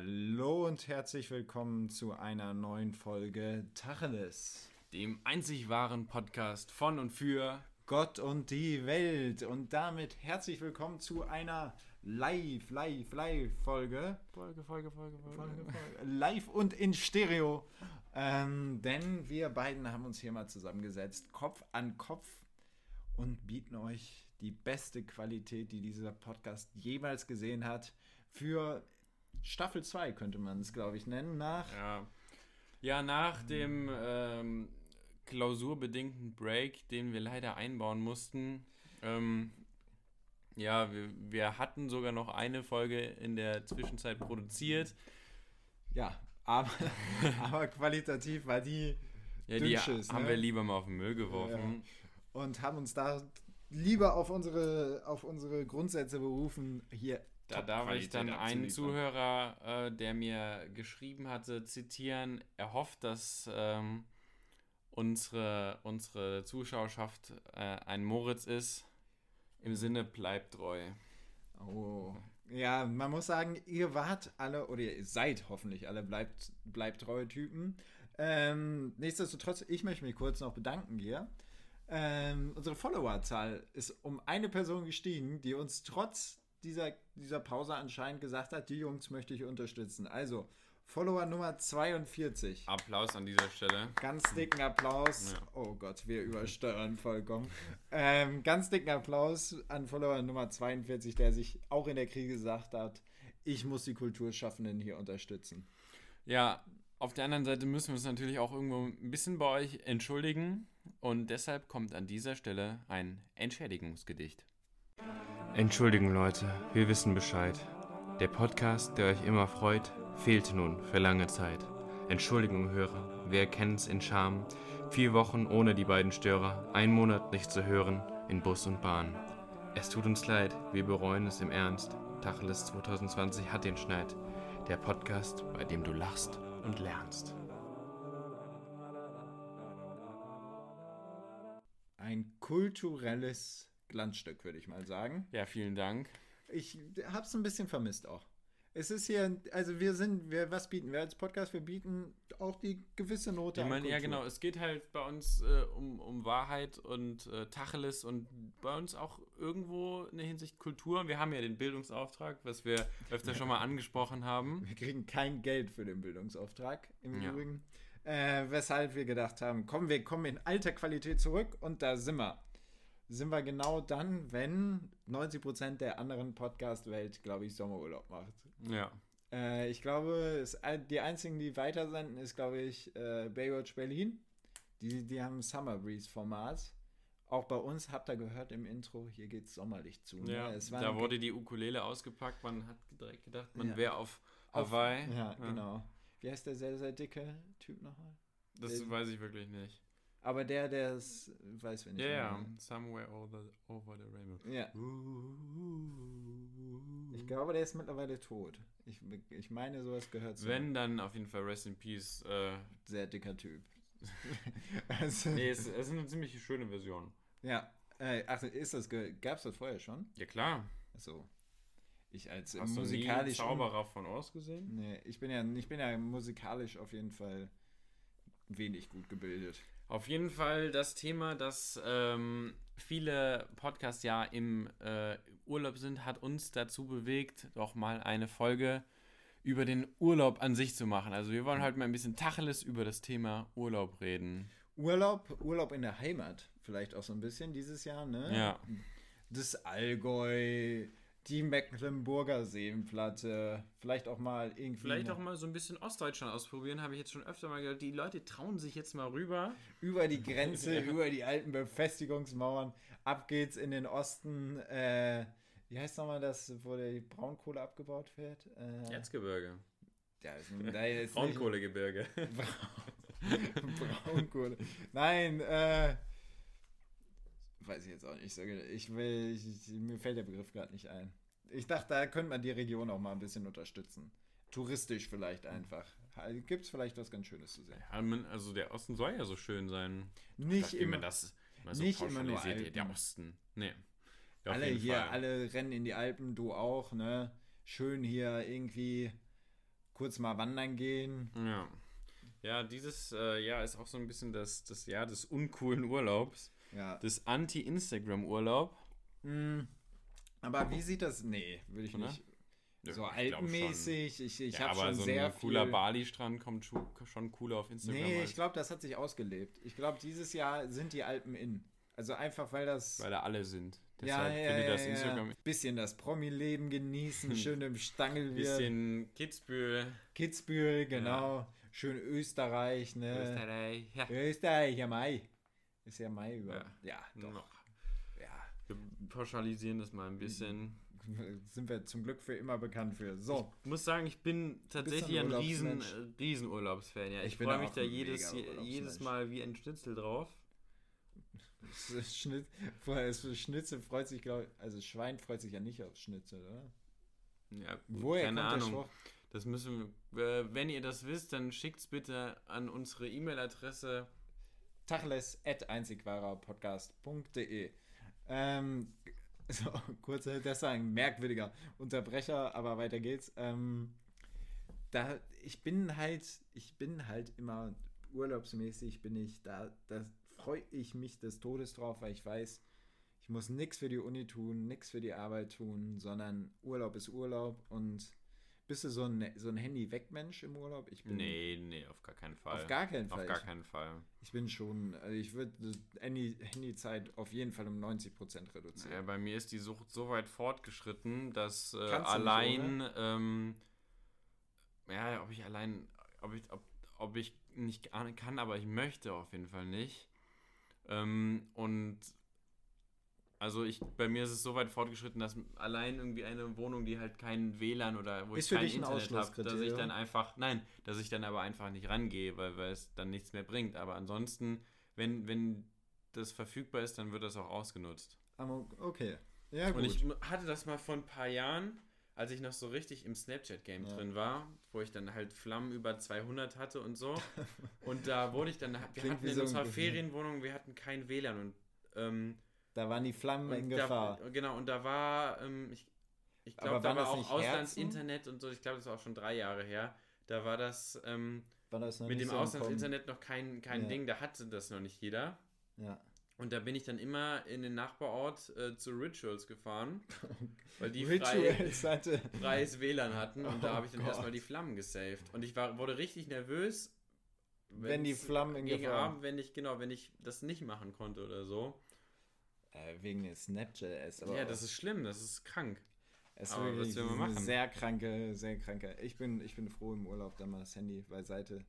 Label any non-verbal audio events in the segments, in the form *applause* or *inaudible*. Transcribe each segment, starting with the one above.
Hallo und herzlich willkommen zu einer neuen Folge Tacheles. Dem einzig wahren Podcast von und für Gott und die Welt. Und damit herzlich willkommen zu einer Live, Live, Live-Folge. Folge, Folge, Folge, Folge. Folge, Folge. Live und in Stereo. Ähm, denn wir beiden haben uns hier mal zusammengesetzt, Kopf an Kopf und bieten euch die beste Qualität, die dieser Podcast jemals gesehen hat, für Staffel 2 könnte man es, glaube ich, nennen, nach. Ja, ja nach dem ähm, klausurbedingten Break, den wir leider einbauen mussten. Ähm, ja, wir, wir hatten sogar noch eine Folge in der Zwischenzeit produziert. Ja, aber, *laughs* aber qualitativ war die. Ja, die Dünnschiss, haben ne? wir lieber mal auf den Müll geworfen. Ja. Und haben uns da lieber auf unsere, auf unsere Grundsätze berufen, hier da darf ich dann einen Zuhörer, äh, der mir geschrieben hatte, zitieren. Er hofft, dass ähm, unsere, unsere Zuschauerschaft äh, ein Moritz ist. Im Sinne, bleibt treu. Oh. Ja, man muss sagen, ihr wart alle, oder ihr seid hoffentlich alle bleibt, bleibt treue Typen. Ähm, nichtsdestotrotz, ich möchte mich kurz noch bedanken hier. Ähm, unsere Followerzahl ist um eine Person gestiegen, die uns trotz dieser, dieser Pause anscheinend gesagt hat, die Jungs möchte ich unterstützen. Also, Follower Nummer 42. Applaus an dieser Stelle. Ganz dicken Applaus. Ja. Oh Gott, wir übersteuern vollkommen. ähm, ganz dicken Applaus an Follower Nummer 42, der sich auch in der Krise gesagt hat, ich muss die Kulturschaffenden hier unterstützen. Ja, auf der anderen Seite müssen wir uns natürlich auch irgendwo ein bisschen bei euch entschuldigen. Und deshalb kommt an dieser Stelle ein Entschädigungsgedicht. Entschuldigen Leute, wir wissen Bescheid. Der Podcast, der euch immer freut, fehlte nun für lange Zeit. Entschuldigung, Hörer, wir erkennen es in Scham. Vier Wochen ohne die beiden Störer, ein Monat nicht zu hören in Bus und Bahn. Es tut uns leid, wir bereuen es im Ernst. Tacheles 2020 hat den Schneid. Der Podcast, bei dem du lachst und lernst. Ein kulturelles Glanzstück, würde ich mal sagen. Ja, vielen Dank. Ich habe es ein bisschen vermisst auch. Es ist hier, also wir sind, wir, was bieten wir als Podcast? Wir bieten auch die gewisse Note. Ich meine, ja genau, es geht halt bei uns äh, um, um Wahrheit und äh, Tacheles und bei uns auch irgendwo in der Hinsicht Kultur. Wir haben ja den Bildungsauftrag, was wir öfter schon mal *laughs* angesprochen haben. Wir kriegen kein Geld für den Bildungsauftrag im ja. Übrigen. Äh, weshalb wir gedacht haben, komm, wir kommen in alter Qualität zurück und da sind wir sind wir genau dann, wenn 90% der anderen Podcast-Welt, glaube ich, Sommerurlaub macht. Ja. Äh, ich glaube, es, die einzigen, die weiter senden, ist, glaube ich, äh, Baywatch Berlin. Die, die haben Summer Breeze-Format. Auch bei uns habt ihr gehört im Intro, hier geht es sommerlich zu. Ne? Ja, da wurde die Ukulele ausgepackt, man hat direkt gedacht, man ja. wäre auf Hawaii. Auf, ja, ja, genau. Wie heißt der sehr, sehr dicke Typ nochmal? Das der, weiß ich wirklich nicht. Aber der, der ist, weiß wenn ich. Ja, ja, Somewhere over, over the Rainbow. Ja. Ich glaube, der ist mittlerweile tot. Ich, ich meine, sowas gehört zu. Wenn, dann auf jeden Fall Rest in Peace. Äh, Sehr dicker Typ. *laughs* also, nee, es, es ist eine ziemlich schöne Version. Ja. Äh, ach, ist das, gab es das vorher schon? Ja, klar. Achso. Ich als Hast musikalisch. Du nie Zauberer von Oz gesehen? Nee, ich bin ja, ich bin ja musikalisch auf jeden Fall wenig gut gebildet. Auf jeden Fall das Thema, dass ähm, viele Podcasts ja im äh, Urlaub sind, hat uns dazu bewegt, doch mal eine Folge über den Urlaub an sich zu machen. Also wir wollen halt mal ein bisschen Tacheles über das Thema Urlaub reden. Urlaub, Urlaub in der Heimat vielleicht auch so ein bisschen dieses Jahr, ne? Ja. Das Allgäu, die Mecklenburger Seenplatte, vielleicht auch mal irgendwie. Vielleicht auch mal so ein bisschen Ostdeutschland ausprobieren, habe ich jetzt schon öfter mal gehört. Die Leute trauen sich jetzt mal rüber. Über die Grenze, *laughs* über die alten Befestigungsmauern. Ab geht's in den Osten. Äh, wie heißt nochmal das, wo die Braunkohle abgebaut wird? Äh, Erzgebirge. Ja, ist, da ist Braunkohlegebirge. *laughs* Braunkohle. Nein, äh weiß ich jetzt auch nicht. Ich will, ich, mir fällt der Begriff gerade nicht ein. Ich dachte, da könnte man die Region auch mal ein bisschen unterstützen. Touristisch vielleicht einfach. Gibt es vielleicht was ganz Schönes zu sehen. Ja, also der Osten soll ja so schön sein. Nicht dachte, immer, das immer so nicht immer nur Alpen. Der Osten. Nee. Alle hier, Fall. alle rennen in die Alpen, du auch, ne? Schön hier irgendwie kurz mal wandern gehen. Ja. Ja, dieses äh, Jahr ist auch so ein bisschen das, das Jahr des uncoolen Urlaubs. Ja. Des Anti-Instagram-Urlaub. Mm, Aber wie sieht das? Nee, würde ich Oder? nicht. Ja, so ich. Ich, ich ja, habe schon so sehr ein cooler viel. Bali-Strand kommt schon cooler auf Instagram. Nee, als, ich glaube, das hat sich ausgelebt. Ich glaube, dieses Jahr sind die Alpen in. Also einfach, weil das. weil da alle sind. ja, Deshalb ja, ja, das ja. Instagram Bisschen das Promi-Leben genießen, *laughs* schön im Stangel bisschen Kitzbühel, Kitzbühel, genau. Schön Österreich, ne? Österreich. Ja. Österreich, ja, Mai. Ist ja Mai über. Ja, doch. Noch. Pauschalisieren das mal ein bisschen. *laughs* Sind wir zum Glück für immer bekannt für. So. Ich muss sagen, ich bin tatsächlich ein, ein riesen, äh, riesen Urlaubsfan. Ja. Ich, Ich freue mich da jedes, jedes. Mal wie ein Schnitzel drauf. Schnitt, Schnitzel freut sich, glaube ich. Also Schwein freut sich ja nicht auf Schnitzel, oder? Ja, gut, Woher keine Ahnung. Das müssen wir, äh, wenn ihr das wisst, dann schickt's bitte an unsere E-Mail-Adresse. Tacheles at einzigwahrerpodcast.de. Ähm, *laughs* so, kurze, das war ein merkwürdiger Unterbrecher, aber weiter geht's. Ähm, da, ich bin halt, ich bin halt immer urlaubsmäßig, bin ich da, da freue ich mich des Todes drauf, weil ich weiß, ich muss nichts für die Uni tun, nichts für die Arbeit tun, sondern Urlaub ist Urlaub und bist du so ein, so ein Handy-Weg-Mensch im Urlaub? Ich bin Nee, nee, auf gar keinen Fall. auf gar keinen Fall. Auf gar Ich- keinen Fall. ich bin schon, also ich würde Handy, Handyzeit auf jeden Fall um 90% Ja, reduzieren. bei mir ist die Sucht so weit fortgeschritten, dass äh, nicht allein, ähm, ja, ob ich allein, ob ich, ob, ob ich nicht kann, aber ich möchte auf jeden Fall nicht. Ähm, und also ich, bei mir ist es so weit fortgeschritten, dass allein irgendwie eine Wohnung, die halt kein WLAN oder wo Ist ich kein Internet habe, dass ich dann einfach, nein, dass ich dann aber einfach nicht rangehe, weil, weil es dann nichts mehr bringt. Aber ansonsten, wenn, wenn das verfügbar ist, dann wird das auch ausgenutzt. Aber okay. Ja, gut. Und ich hatte das mal vor ein paar Jahren, als ich noch so richtig im Snapchat-Game Ja. drin war, wo ich dann halt Flammen über 200 hatte und so. und da wurde ich dann, wir Klingt hatten in so unserer Gefühl. Ferienwohnung, wir hatten kein WLAN und, ähm, da waren die Flammen in Gefahr. Da, genau, und da war, ähm, ich, ich glaube, da war auch Auslandsinternet und so, ich glaube, das war auch schon drei Jahre her. Da war das ähm, War das mit dem so Auslandsinternet noch kein, kein Ja. Ding, da hatte das noch nicht jeder. Ja. Und da bin ich dann immer in den Nachbarort äh, zu Rituals gefahren, *laughs* weil die frei, freies WLAN hatten und da Oh habe ich dann Gott. erstmal die Flammen gesaved. Und ich war, wurde richtig nervös, Wenn die Flammen in gegen Gefahr- Abend, wenn ich, genau, wenn ich das nicht machen konnte oder so. Äh, wegen des Snapchat. Aber ja, das ist schlimm, das ist krank. es ist aber wirklich was sehr kranke, sehr kranke. Ich bin, ich bin froh im Urlaub, dann mal das Handy beiseite.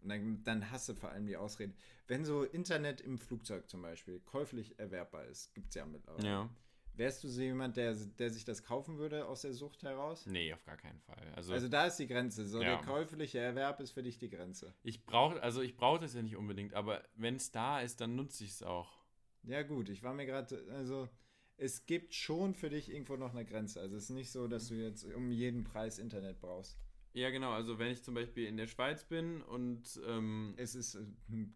Und dann, dann hast du vor allem die Ausrede. Wenn so Internet im Flugzeug zum Beispiel käuflich erwerbbar ist, gibt es ja mittlerweile. Ja. Wärst du so jemand, der, der sich das kaufen würde aus der Sucht heraus? Nee, auf gar keinen Fall. Also, Also da ist die Grenze. So Ja. der käufliche Erwerb ist für dich die Grenze. ich brauche, also ich brauche das ja nicht unbedingt, aber wenn es da ist, dann nutze ich es auch. Ja gut, ich war mir gerade, also es gibt schon für dich irgendwo noch eine Grenze. Also es ist nicht so, dass du jetzt um jeden Preis Internet brauchst. Ja, genau. Also wenn ich zum Beispiel in der Schweiz bin und ähm, Es ist äh, hm,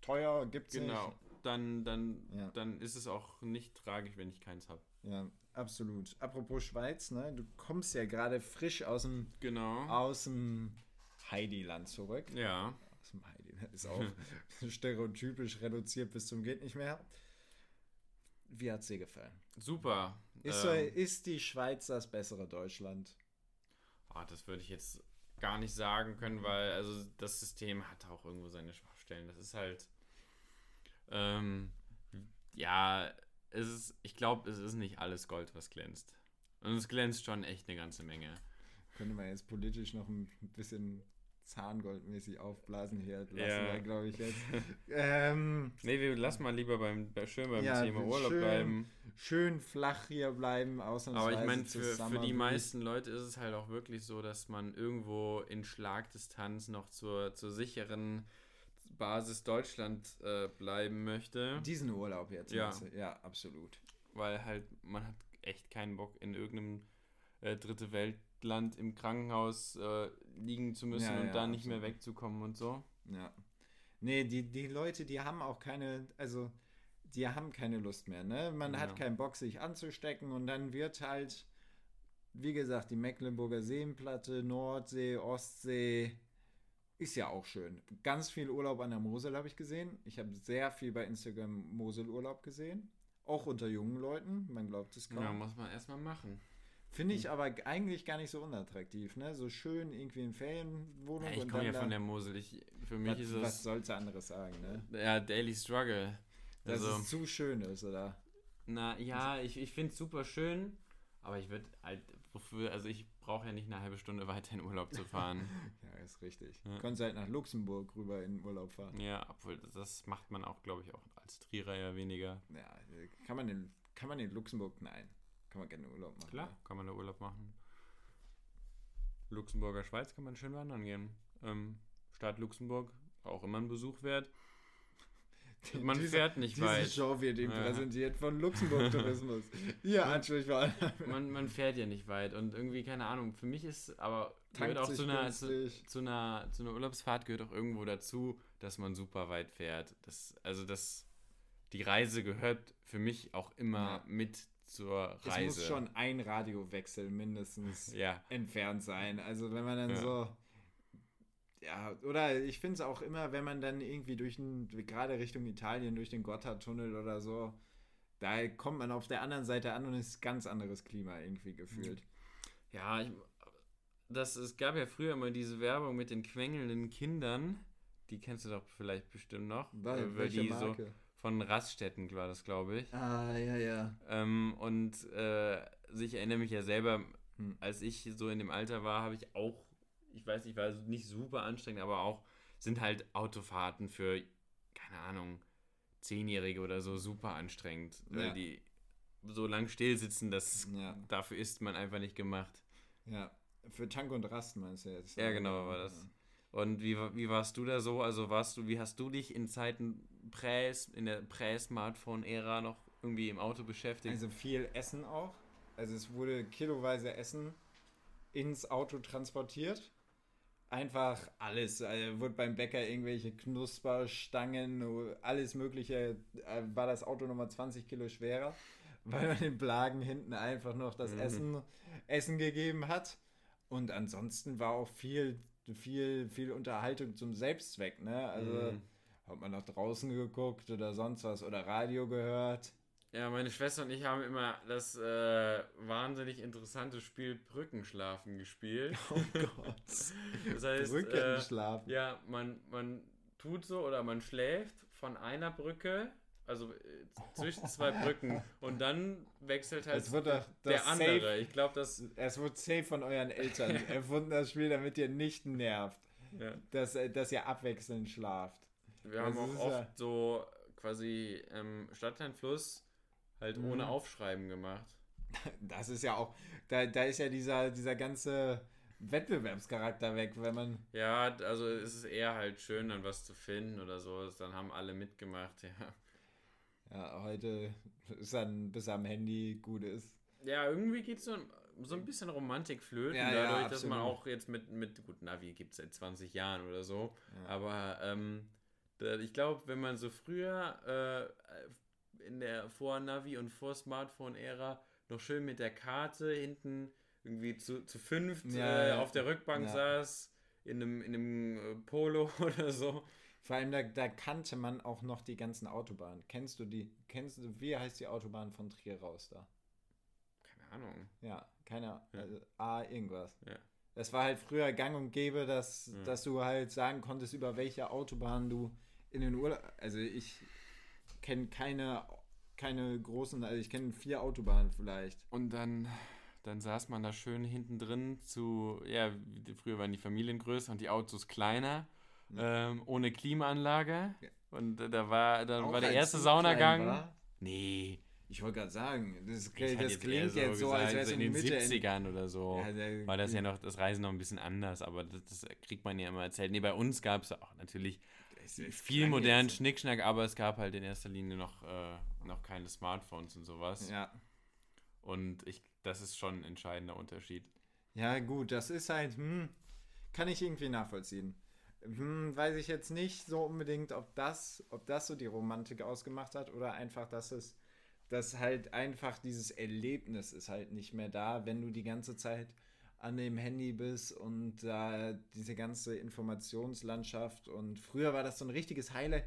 teuer, gibt's genau, nicht. dann, dann, Ja. dann ist es auch nicht tragisch, wenn ich keins habe. Ja, absolut. Apropos Schweiz, ne? Du kommst ja gerade frisch aus dem, Genau. aus dem Heidi-Land zurück. Ja. Aus dem Heidi-Land ist auch *laughs* stereotypisch reduziert bis zum geht nicht mehr. Wie hat's dir gefallen? Super. Ist, so, ähm, ist die Schweiz das bessere Deutschland? ah, das würde ich jetzt gar nicht sagen können, weil also das System hat auch irgendwo seine Schwachstellen. Das ist halt ähm, ja, es ist, ich glaube, es ist nicht alles Gold, was glänzt. Und es glänzt schon echt eine ganze Menge. Könnte man jetzt politisch noch ein bisschen zahngoldmäßig aufblasen hier lassen, Ja. wir, glaube ich jetzt. *laughs* ähm, Nee, wir lassen mal lieber beim, bei- schön beim Ja, Thema Urlaub schön bleiben. schön flach hier bleiben, ausnahmsweise Aber ich meine, für, für die meisten Leute ist es halt auch wirklich so, dass man irgendwo in Schlagdistanz noch zur, zur sicheren Basis Deutschland äh, bleiben möchte. Diesen Urlaub jetzt. Ja. Ja, absolut. weil halt man hat echt keinen Bock in irgendeinem äh, dritte Weltland im Krankenhaus äh, liegen zu müssen Ja, und ja, da nicht mehr wegzukommen und so. Ja. Nee, die, die Leute, die haben auch keine, also die haben keine Lust mehr, ne? Man Ja. hat keinen Bock, sich anzustecken und dann wird halt wie gesagt, die Mecklenburger Seenplatte, Nordsee, Ostsee, ist ja auch schön. Ganz viel Urlaub an der Mosel habe ich gesehen. Ich habe sehr viel bei Instagram Moselurlaub gesehen. Auch unter jungen Leuten, man glaubt es kaum. Ja, muss man erstmal machen. Finde ich aber eigentlich gar nicht so unattraktiv, ne? So schön irgendwie in Ferienwohnung. Ja, ich komme ja von der Mosel. Ich, für mich was, ist was es sollst du anderes sagen, ne? ja Daily Struggle. Dass Also, es zu schön ist, oder? na ja, ich, ich finde es super schön, aber ich würde halt, wofür, also ich brauche ja nicht eine halbe Stunde weiter in Urlaub zu fahren. *laughs* Ja, ist richtig. Ja. Du konntest halt nach Luxemburg rüber in Urlaub fahren. ja, obwohl das macht man auch, glaube ich, auch als Trierer ja weniger. Ja, kann man in, kann man in Luxemburg? Nein. Kann man gerne Urlaub machen. Klar, kann man da Urlaub machen. Luxemburger Schweiz kann man schön wandern gehen. Ähm, Stadt Luxemburg, auch immer ein Besuch wert. Man diese- fährt nicht Diese weit. Show wird ihm Ja. präsentiert von Luxemburg Tourismus. Ja, Ansprechpartner. Man, man fährt ja nicht weit und irgendwie, keine Ahnung, für mich ist aber Tankt gehört auch zu einer, zu, zu, einer, zu einer Urlaubsfahrt gehört auch irgendwo dazu, dass man super weit fährt. Das, also das, die Reise gehört für mich auch immer Ja. mit zur Es Reise. muss schon ein Radiowechsel mindestens Ja, entfernt sein. Also wenn man dann Ja. so. Ja, oder ich finde es auch immer, wenn man dann irgendwie durch den, gerade Richtung Italien, durch den Gotthardtunnel oder so, da kommt man auf der anderen Seite an und es ist ganz anderes Klima irgendwie gefühlt. ja, ich, das, es gab ja früher immer diese Werbung mit den quengelnden Kindern. Die kennst du doch vielleicht bestimmt noch. Weil welche die so Marke? Von Raststätten war das, glaube ich. Ah, ja, ja. Ähm, und äh, also ich erinnere mich ja selber, Hm. als ich so in dem Alter war, habe ich auch, ich weiß nicht, war nicht super anstrengend, aber auch sind halt Autofahrten für, keine Ahnung, Zehnjährige oder so super anstrengend. Weil Ja. die so lang still sitzen, das Ja. dafür ist man einfach nicht gemacht. Ja. Für Tank und Rast meinst du jetzt? Ja, genau, war das. Und wie, wie warst du da so? Also warst du, wie hast du dich in Zeiten Prä, in der Prä-Smartphone-Ära noch irgendwie im Auto beschäftigt? Also viel Essen auch. Also es wurde kiloweise Essen ins Auto transportiert. Einfach alles. Also wurde beim Bäcker irgendwelche Knusperstangen, alles Mögliche. äh, War das Auto nochmal 20 Kilo schwerer, *laughs* weil man den Blagen hinten einfach noch das Mhm. Essen, Essen gegeben hat. Und ansonsten war auch viel, viel, viel Unterhaltung zum Selbstzweck. Ne? Also Mhm. Hat man nach draußen geguckt oder sonst was oder Radio gehört. Ja, meine Schwester und ich haben immer das äh, wahnsinnig interessante Spiel Brückenschlafen gespielt. *laughs* Oh Gott. Das heißt, äh, Brückenschlafen. ja, man, man tut so oder man schläft von einer Brücke, also äh, zwischen zwei Brücken und dann wechselt halt Es wird doch der das andere. safe, Ich glaube, das es wird safe von euren Eltern *laughs* erfunden, das Spiel, damit ihr nicht nervt. ja. Dass, äh, dass ihr abwechselnd schlaft. Wir haben auch oft ja- so quasi ähm, Stadtland Fluss halt Mhm. ohne Aufschreiben gemacht. *laughs* Das ist ja auch, da, da ist ja dieser, dieser ganze Wettbewerbscharakter weg, wenn man. Ja, also es ist eher halt schön, dann was zu finden oder so. Dann haben alle mitgemacht, *laughs* ja. Ja, heute ist dann bis am Handy gut ist. Ja, irgendwie geht so, so ein bisschen Romantik flöten, Ja, ja, dadurch, dass man auch jetzt mit, mit gut, Navi gibt es seit 20 Jahren oder so. Ja. Aber ähm, ich glaube, wenn man so früher äh, in der Vor-Navi- und Vor-Smartphone-Ära noch schön mit der Karte hinten irgendwie zu, zu fünft Ja, äh, auf der Rückbank Ja. saß, in einem, in einem äh, Polo *laughs* oder so. Vor allem, da, da kannte man auch noch die ganzen Autobahnen. Kennst du die? Kennst du, wie heißt die Autobahn von Trier raus da? Keine Ahnung. Ja, keine Ja. Also, A, irgendwas. Ja. Das war halt früher gang und gäbe, dass, Ja. dass du halt sagen konntest, über welche Autobahn du in den Urlaub. Also ich kenne keine, keine großen, also ich kenne vier Autobahnen vielleicht. Und dann, dann saß man da schön hinten drin zu, ja, früher waren die Familien größer und die Autos kleiner, ähm, ohne Klimaanlage. Ja. Und da war, dann Auch war der erste Saunagang. war? Nee, Ich wollte gerade sagen, das, hätte das jetzt klingt so jetzt so, gesagt, als wäre es in in den Mitte. in- 70ern oder so. Ja, der- war das ja noch, das Reisen noch ein bisschen anders, aber das, das kriegt man ja immer erzählt. Nee, bei uns gab es auch natürlich viel modernen jetzt- Schnickschnack, aber es gab halt in erster Linie noch, äh, noch keine Smartphones und sowas. Ja. Und ich, das ist schon ein entscheidender Unterschied. Ja, gut, das ist halt, hm, kann ich irgendwie nachvollziehen. Hm, weiß ich jetzt nicht so unbedingt, ob das, ob das so die Romantik ausgemacht hat oder einfach, dass es dass halt einfach dieses Erlebnis ist halt nicht mehr da, wenn du die ganze Zeit an dem Handy bist und da äh, diese ganze Informationslandschaft und früher war das so ein richtiges Highlight.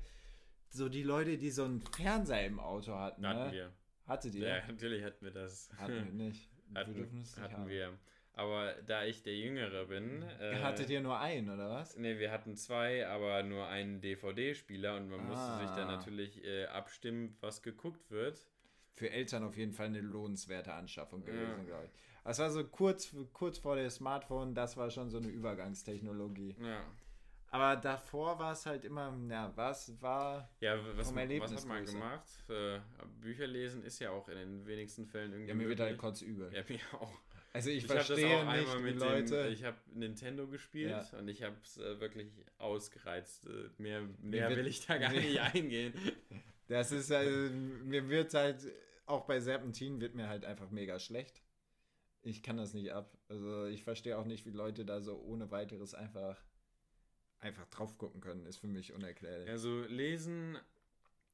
So die Leute, die so einen Fernseher im Auto hatten. Hatten ne? wir. Hattet ihr? Ja, natürlich hatten wir das. Hatten wir nicht. *laughs* Wir Hatten, nicht hatten haben. wir. Aber da ich der Jüngere bin. Äh, Hattet ihr nur einen, oder was? Nee, wir hatten zwei, aber nur einen DVD-Spieler und man musste sich dann Ah. natürlich äh, abstimmen, was geguckt wird. Für Eltern auf jeden Fall eine lohnenswerte Anschaffung gewesen, Ja. glaube ich. Das war so kurz, kurz vor der Smartphone, das war schon so eine Übergangstechnologie. Ja. Aber davor war es halt immer, ja, was war. Ja, was, was hat man gemacht? Äh, Bücher lesen ist ja auch in den wenigsten Fällen irgendwie. Ja, mir wird halt möglich. kotzübel. Ja, mir auch. Also ich, Ich, verstehe auch nicht, mit Leute. dem, ich habe Nintendo gespielt Ja. und ich habe es äh, wirklich ausgereizt. Äh, mehr mehr wird- will ich da gar nicht *laughs* eingehen. Das ist halt, mir wird halt, auch bei Serpentin wird mir halt einfach mega schlecht. Ich kann das nicht ab. Also ich verstehe auch nicht, wie Leute da so ohne weiteres einfach, einfach drauf gucken können. Ist für mich unerklärlich. Also lesen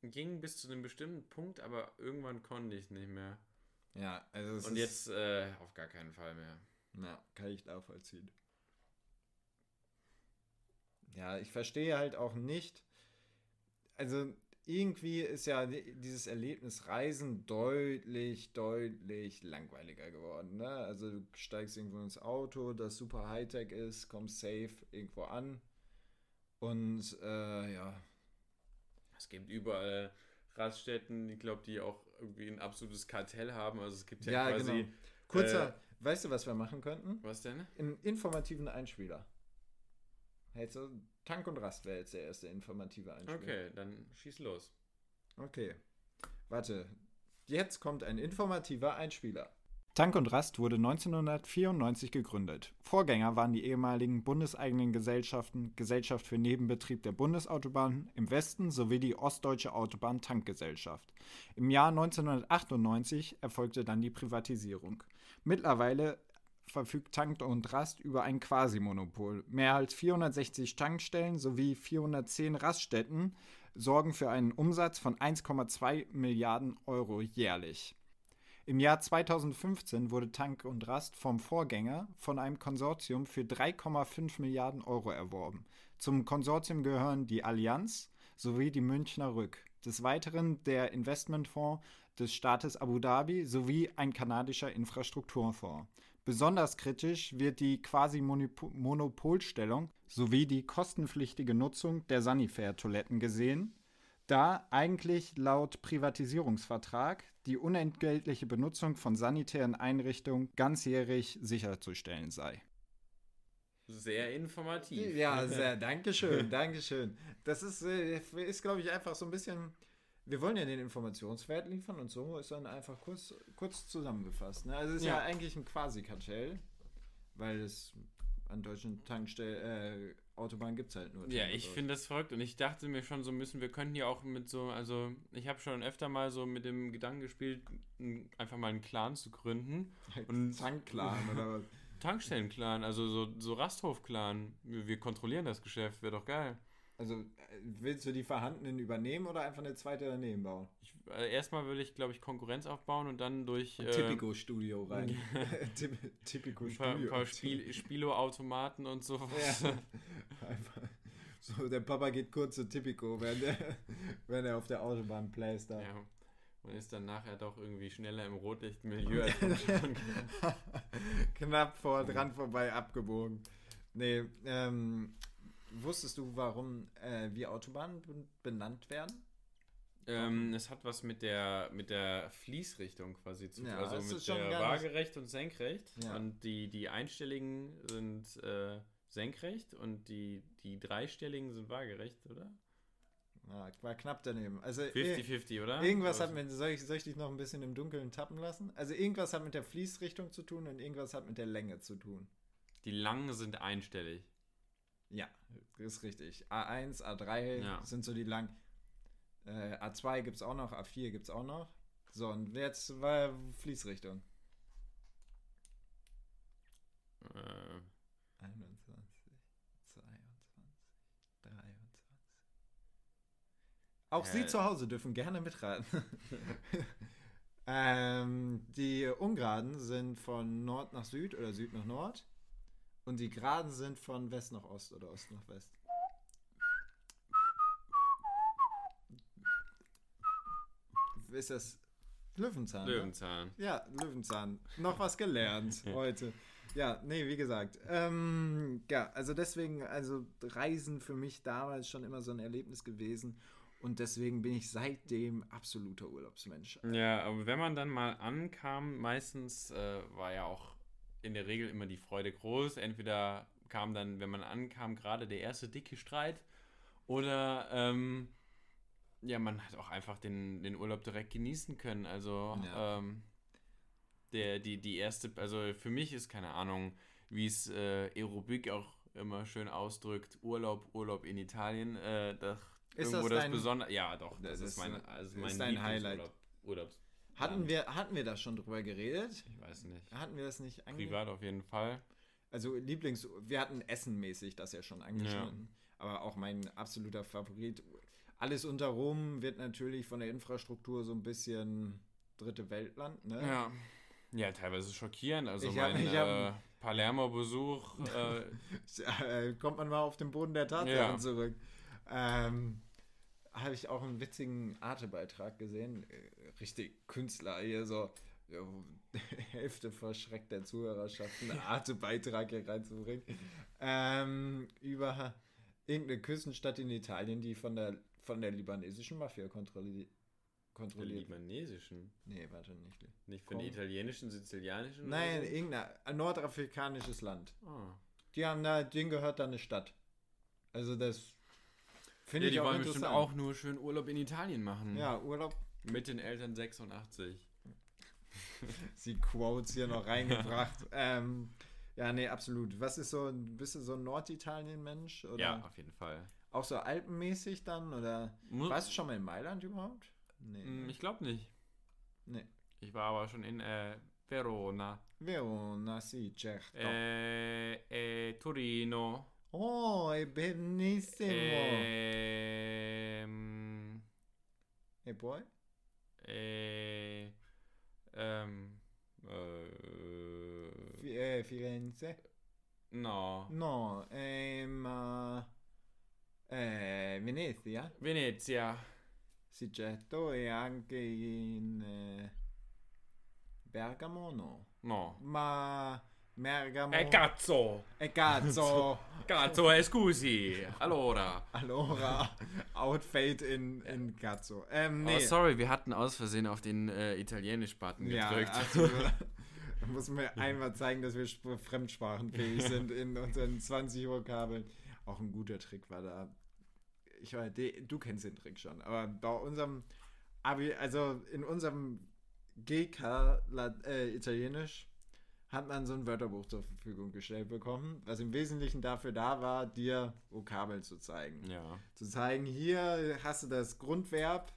ging bis zu einem bestimmten Punkt, aber irgendwann konnte ich nicht mehr. Ja, also es Und jetzt äh, auf gar keinen Fall mehr. Na, kann ich nachvollziehen. Ja, ich verstehe halt auch nicht. Also irgendwie ist ja dieses Erlebnis Reisen deutlich, deutlich langweiliger geworden. Ne? Also du steigst irgendwo ins Auto, das super Hightech ist, kommst safe irgendwo an. Und äh, ja, Es gibt überall Raststätten, ich glaube, die auch irgendwie ein absolutes Kartell haben. Also es gibt ja, ja, quasi. genau. Kurzer, äh, weißt du, was wir machen könnten? Was denn? Einen informativen Einspieler. Jetzt so Tank und Rast wäre jetzt der erste informative Einspieler. Okay, dann schieß los. Okay. Warte. Jetzt kommt ein informativer Einspieler. Tank und Rast wurde 1994 gegründet. Vorgänger waren die ehemaligen bundeseigenen Gesellschaften Gesellschaft für Nebenbetrieb der Bundesautobahn im Westen sowie die Ostdeutsche Autobahn Tankgesellschaft. Im Jahr 1998 erfolgte dann die Privatisierung. Mittlerweile verfügt Tank und Rast über ein Quasi-Monopol. Mehr als 460 Tankstellen sowie 410 Raststätten sorgen für einen Umsatz von 1,2 Milliarden Euro jährlich. Im Jahr 2015 wurde Tank und Rast vom Vorgänger von einem Konsortium für 3,5 Milliarden Euro erworben. Zum Konsortium gehören die Allianz sowie die Münchner Rück. Des Weiteren der Investmentfonds des Staates Abu Dhabi sowie ein kanadischer Infrastrukturfonds. Besonders kritisch wird die Quasi-Monopolstellung sowie die kostenpflichtige Nutzung der Sanifair-Toiletten gesehen, da eigentlich laut Privatisierungsvertrag die unentgeltliche Benutzung von sanitären Einrichtungen ganzjährig sicherzustellen sei. Sehr informativ. Ja, sehr, *laughs* Dankeschön, Dankeschön. Das ist, äh, ist glaube ich, einfach so ein bisschen. Wir wollen ja den Informationswert liefern und so ist dann einfach kurz, kurz zusammengefasst. Ne? Also es ist ja. Ja. eigentlich ein Quasi-Kartell, weil es an deutschen Tankstellen, äh, Autobahnen gibt es halt nur. Ja, ich finde das verrückt und ich dachte mir schon so müssen, wir könnten ja auch mit so, also ich habe schon öfter mal so mit dem Gedanken gespielt, einfach mal einen Clan zu gründen. Und Tankklan oder was? *laughs* Tankstellen-Clan, also so, so Rasthof-Clan. Wir, wir kontrollieren das Geschäft, wäre doch geil. Also äh, willst du die vorhandenen übernehmen oder einfach eine zweite daneben bauen? Ich, äh, erstmal würde ich, glaube ich, Konkurrenz aufbauen und dann durch Ein äh, Tipico-Studio rein. *laughs* *laughs* Tip- ein paar, paar Spiel, *laughs* Spielo-Automaten und so. Ja. Einfach. So, der Papa geht kurz zu Tipico, wenn, der, wenn er auf der Autobahn pläst da. Ja. Und ist dann nachher doch irgendwie schneller im Rotlichtmilieu. Knapp vor dran vorbei abgebogen. Nee, ähm, wusstest du, warum äh, wie Autobahnen ben- benannt werden? ähm, es hat was mit der, mit der Fließrichtung quasi zu tun. Ja, also mit der waagerecht und senkrecht. Ja. Und die, die einstelligen sind äh, senkrecht und die, die dreistelligen sind waagerecht, oder? Ja, war knapp daneben. Also äh, 50-50, oder? irgendwas hat mit, soll ich, soll ich dich noch ein bisschen im Dunkeln tappen lassen? Also irgendwas hat mit der Fließrichtung zu tun und irgendwas hat mit der Länge zu tun. Die langen sind einstellig. Ja, ist richtig. A1, A3 Ja. sind so die lang. Äh, A2 gibt es auch noch, A4 gibt es auch noch. So, und jetzt war Fließrichtung. Äh, 21, 22, 23. Auch Äh. Sie zu Hause dürfen gerne mitraten. *laughs* Ähm, die Ungeraden sind von Nord nach Süd oder Süd nach Nord. Und die Geraden sind von West nach Ost oder Ost nach West. Ist das Löwenzahn? ne? Löwenzahn. Ja, Löwenzahn. Noch was gelernt *laughs* heute. Ja, nee, wie gesagt. Ähm, ja, also deswegen, also Reisen für mich damals schon immer so ein Erlebnis gewesen. Und deswegen bin ich seitdem absoluter Urlaubsmensch. Ja, aber wenn man dann mal ankam, meistens äh, war ja auch in der Regel immer die Freude groß. Entweder kam dann, wenn man ankam, gerade der erste dicke Streit oder ähm, ja, man hat auch einfach den, den Urlaub direkt genießen können. Also Ja. ähm, der, die, die erste, also für mich ist keine Ahnung, wie es äh, Aerobik auch immer schön ausdrückt, Urlaub, Urlaub in Italien, äh, das Ist irgendwo das das, Besondere. Ja, doch, das, Das ist ist, mein, also ist mein dein Highlight. Lieblingsurlaub. Urlaubs Hatten wir, hatten wir da schon drüber geredet? ich weiß nicht. Hatten wir das nicht ange- Privat auf jeden Fall. Also Lieblings... Wir hatten essenmäßig das ja schon angeschnitten. Aber auch mein absoluter Favorit. Alles unter Rom wird natürlich von der Infrastruktur so ein bisschen dritte Weltland, ne? Ja. Ja, teilweise schockierend. Also Ich mein äh, Palermo-Besuch, *laughs* äh, äh, kommt man mal auf den Boden der Tatsachen Ja. zurück. Ähm, Habe ich auch einen witzigen Arte-Beitrag gesehen. Äh, Richtig Künstler hier so. ja, *laughs* Hälfte verschreckt der Zuhörerschaft einen Arte-Beitrag hier reinzubringen. Ähm, über irgendeine Küstenstadt in Italien, die von der, von der libanesischen Mafia kontrolli von kontrolliert. libanesischen. Nee, warte nicht. Nicht von Komm. italienischen, sizilianischen? Nein, oder irgendein ein nordafrikanisches Land. Ah. Die haben da, denen gehört da eine Stadt. Also das finde Ja, ich die auch wollen bestimmt auch nur schön Urlaub in Italien machen. Ja, Urlaub. Mit den Eltern 86. *laughs* Sie Quotes hier noch reingebracht. *laughs* ähm, ja, nee, absolut. Was ist so, bist du so ein Norditalien-Mensch? Ja, auf jeden Fall. auch so alpenmäßig dann? Oder Mu- warst du schon mal in Mailand überhaupt? Nee. Mm, Ich glaube nicht. nee. Ich war aber schon in äh, Verona, Verona, sì, certo. äh, äh, Torino, oh, è benissimo. ähm, e poi? äh, ähm, äh, Fi- eh, Firenze? no, No, ehm, eh, Venezia? Venezia, Sì, certo, e anche in eh, Bergamo no. no. Ma Bergamo... Eh cazzo! E cazzo! *laughs* Cazzo, eh scusi! Allora. allora, Outfade in, in cazzo. Ähm, nee. Oh, sorry, wir hatten aus Versehen auf den äh, Italienisch-Button ja, gedrückt. absolut. *laughs* Da muss mir einmal zeigen, dass wir sp- fremdsprachenfähig sind in unseren 20 Uhr Kabeln. Auch ein guter Trick war da. Ich weiß, de- du kennst den Trick schon, aber bei unserem Abi, also in unserem GK äh, Italienisch hat man so ein Wörterbuch zur Verfügung gestellt bekommen, was im Wesentlichen dafür da war, dir Vokabeln zu zeigen. ja. Zu zeigen, hier hast du das Grundverb,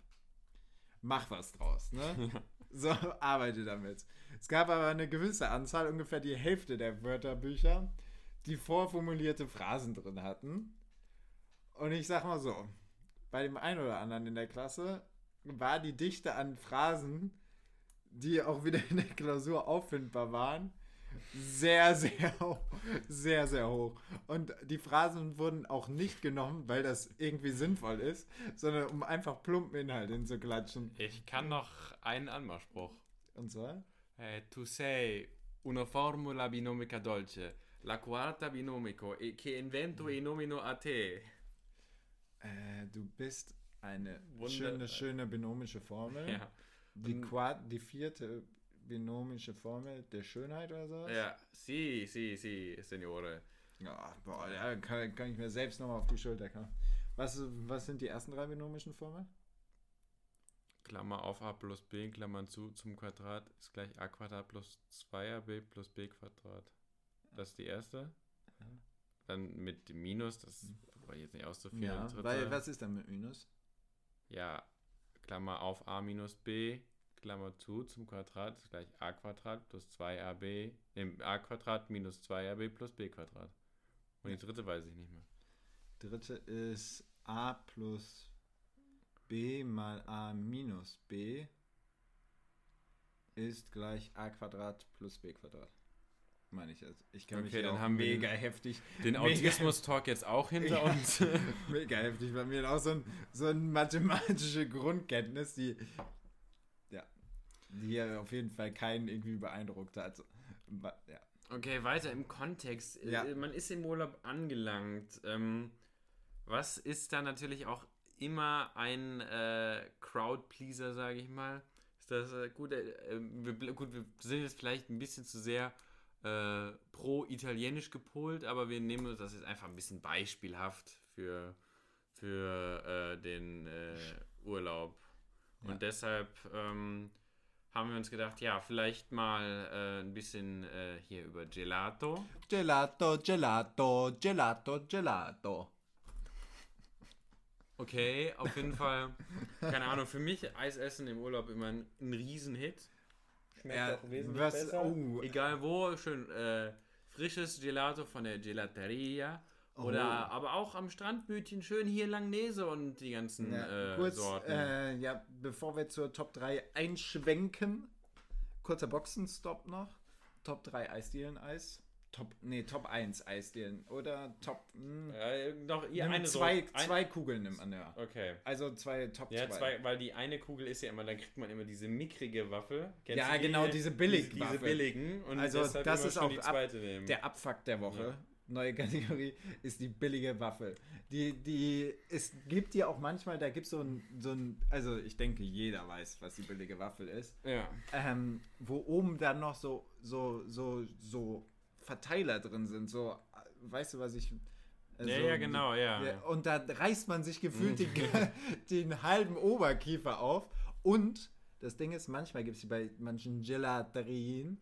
mach was draus, ne? *laughs* So, arbeite damit. Es gab aber eine gewisse Anzahl, ungefähr die Hälfte der Wörterbücher, die vorformulierte Phrasen drin hatten. Und ich sag mal so, bei dem einen oder anderen in der Klasse war die Dichte an Phrasen, die auch wieder in der Klausur auffindbar waren, sehr, sehr, *laughs* hoch, sehr, sehr hoch. Und die Phrasen wurden auch nicht genommen, weil das irgendwie sinnvoll ist, sondern um einfach plumpen Inhalt hinzuklatschen. Ich kann noch einen Anmachspruch. Und zwar? Eh, tu sei una formula binomica dolce, la quarta binomico e che invento e nomino a te. Äh, du bist eine Wunder- schöne, schöne binomische Formel. Ja. Die, Quad, die vierte binomische Formel der Schönheit oder so? Ja, sì, sì, sì, signore. Ja, boah, da kann, kann ich mir selbst nochmal auf die Schulter kommen. Was, was sind die ersten drei binomischen Formeln? Klammer auf a plus b, Klammern zu, zum Quadrat ist gleich a Quadrat plus 2ab plus b Quadrat. Das ist die erste. Ja. Dann mit dem Minus, das war jetzt nicht auszuführen. Ja, weil was ist dann mit Minus? Ja, Klammer auf a minus b, Klammer zu zum Quadrat ist gleich a Quadrat plus 2ab, im a Quadrat minus 2ab plus b Quadrat. Und die dritte weiß ich nicht mehr. Dritte ist a plus b mal a minus b ist gleich a Quadrat plus b Quadrat. Meine ich jetzt. Ich kann mich Okay, hier dann haben wir mega den- heftig. Den Autismus-Talk jetzt auch hinter Ja. uns. *laughs* Mega heftig bei mir auch so ein, so ein mathematische Grundkenntnis, die ja, die auf jeden Fall keinen irgendwie beeindruckt hat. Ja. Okay, weiter im Kontext. Äh, Ja. Man ist im Urlaub angelangt. Ähm, was ist da natürlich auch immer ein äh, Crowd-Pleaser, sage ich mal? Ist das äh, gut? Äh, äh, wir, gut, wir sind jetzt vielleicht ein bisschen zu sehr äh, pro-italienisch gepolt, aber wir nehmen uns das jetzt einfach ein bisschen beispielhaft für, für äh, den äh, Und deshalb ähm, haben wir uns gedacht, ja, vielleicht mal äh, ein bisschen äh, hier über Gelato. Gelato, Gelato, Gelato, Gelato. Okay, auf jeden Fall, keine Ahnung, für mich Eisessen im Urlaub immer ein, ein Riesenhit. Schmeckt Ja, auch wesentlich was- besser. oh. Egal wo, schön äh, frisches Gelato von der Gelateria. Oder Oh. aber auch am Strandbütchen schön hier Langnese und die ganzen Ja, äh, kurz, Sorten. äh, ja, bevor wir zur Top 3 einschwenken, kurzer Boxenstopp noch. Top 3 Eisdielen-Eis. Top, nee, Top 1 Eisdielen. Oder Top, mh, äh, noch ihr eine zwei, Sorte. Ein- zwei Kugeln nimmt man, ja. Okay. Also zwei Top Ja, 2. zwei, weil die eine Kugel ist ja immer, dann kriegt man immer diese mickrige Waffel. Kennst Ja, du die? genau, diese billig Diese, diese billigen. Und Also das ist auch ab-. Der Abfuck der Woche, Ja. Neue Kategorie, ist die billige Waffel. Die, die, es gibt ja auch manchmal, da gibt es so ein, so ein, also ich denke, jeder weiß, was die billige Waffel ist. ja. ähm, wo oben dann noch so, so, so, so Verteiler drin sind. So, weißt du, was ich. äh, Ja, so- ja, genau, ja. Ja, und da reißt man sich gefühlt den, *laughs* den halben Oberkiefer auf. Und das Ding ist, manchmal gibt es bei manchen Gelaterien,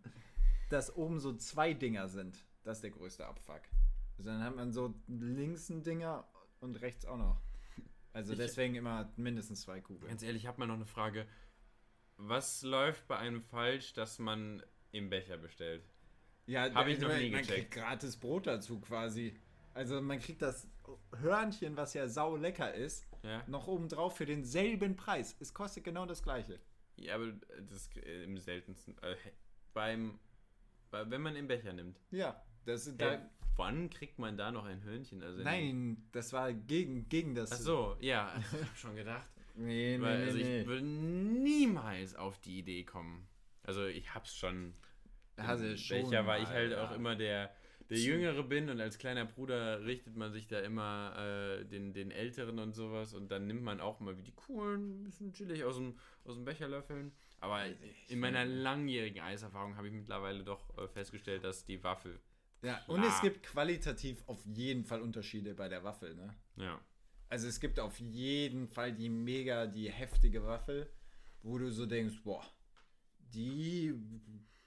dass oben so zwei Dinger sind. Das ist der größte Abfuck. Also dann hat man so links ein Dinger und rechts auch noch. Also Ich- deswegen immer mindestens zwei Kugeln. Ganz ehrlich, ich habe mal noch eine Frage. Was läuft bei einem falsch, dass man im Becher bestellt? Ja, Hab ich noch man, nie man gecheckt. kriegt gratis Brot dazu quasi. Also man kriegt das Hörnchen, was ja sau lecker ist, Ja, noch oben drauf für denselben Preis. Es kostet genau das gleiche. ja aber das äh, im seltensten. Äh, beim. Bei, wenn man im Becher nimmt. Ja, das da. wann kriegt man da noch ein Hörnchen? Also in- Nein, das war gegen, gegen das. Ach so, ja, *laughs* ich habe schon gedacht. Nee, nee, Weil, nee, also nee. ich würde niemals auf die Idee kommen. Also ich hab's schon. Hatte im schon Becher, weil ich mal, halt ja. auch immer der, der Jüngere bin und als kleiner Bruder richtet man sich da immer äh, den, den Älteren und sowas und dann nimmt man auch mal wie die coolen, ein bisschen chillig aus dem, aus dem Becher löffeln. Aber in meiner langjährigen Eiserfahrung habe ich mittlerweile doch äh, festgestellt, dass die Waffel. Ja, und es Klar. gibt qualitativ auf jeden Fall Unterschiede bei der Waffel, ne? Ja. Also es gibt auf jeden Fall die mega, die heftige Waffel, wo du so denkst, boah, die,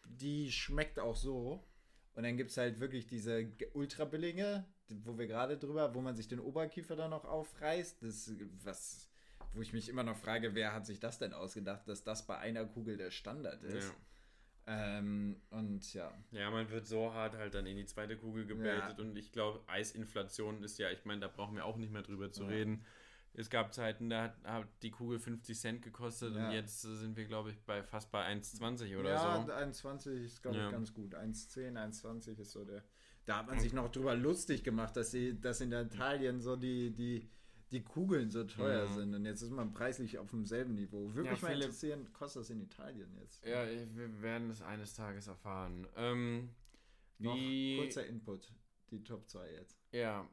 die schmeckt auch so. Und dann gibt es halt wirklich diese ultra billige, wo wir gerade drüber, wo man sich den Oberkiefer dann noch aufreißt. Das, was, wo ich mich immer noch frage, wer hat sich das denn ausgedacht, dass das bei einer Kugel der Standard ist. Ähm, und ja, Ja, man wird so hart halt dann in die zweite Kugel gebaitet und ich glaube, Eisinflation ist ja, ich meine, da brauchen wir auch nicht mehr drüber zu Ja. reden. Es gab Zeiten, da hat, hat die Kugel 50 Cent gekostet Ja. und jetzt sind wir, glaube ich, bei fast bei 1,20 oder ja, so. 21 ist, glaube Ja. ich, ganz gut. 1,10, 1,20 ist so der. Da hat man sich noch drüber lustig gemacht, dass, sie, dass in Italien so die, die, die Kugeln so teuer Mhm. sind. Und jetzt ist man preislich auf demselben Niveau. Würde Ja, mich mal Philipp- interessieren, kostet das in Italien jetzt? Ja, wir werden es eines Tages erfahren. Ähm, Noch wie, kurzer Input, die Top 2 jetzt. ja,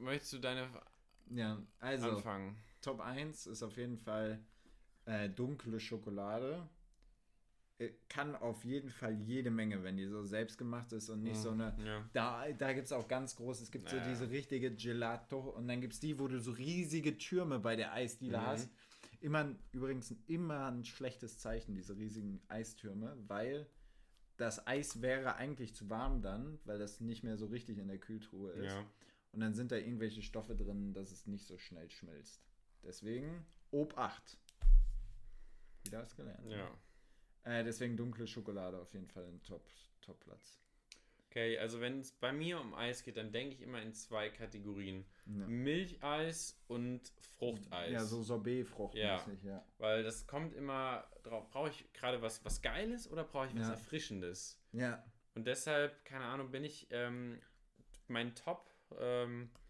möchtest du deine Ja, also anfangen? Top 1 ist auf jeden Fall äh, dunkle Schokolade. Äh, Kann auf jeden Fall jede Menge, wenn die so selbst gemacht ist und nicht so eine Ja. Da, da gibt es auch ganz groß, es gibt so Naja. diese richtige Gelato und dann gibt es die, wo du so riesige Türme bei der Eisdiele Mhm. hast. Immer, übrigens immer ein schlechtes Zeichen, diese riesigen Eistürme, weil das Eis wäre eigentlich zu warm dann, weil das nicht mehr so richtig in der Kühltruhe ist. ja. Und dann sind da irgendwelche Stoffe drin, dass es nicht so schnell schmilzt. Deswegen Ob 8. Wieder was gelernt. ne? Äh, deswegen dunkle Schokolade auf jeden Fall ein Top, Top-Platz. Okay, also wenn es bei mir um Eis geht, dann denke ich immer in zwei Kategorien. Ja. Milcheis und Fruchteis. Ja, so Sorbet-Frucht. Ja. ja. Weil das kommt immer drauf, brauche ich gerade was, was Geiles oder brauche ich was Ja. Erfrischendes? Ja. Und deshalb, keine Ahnung, bin ich ähm, mein Top. Ähm, äh,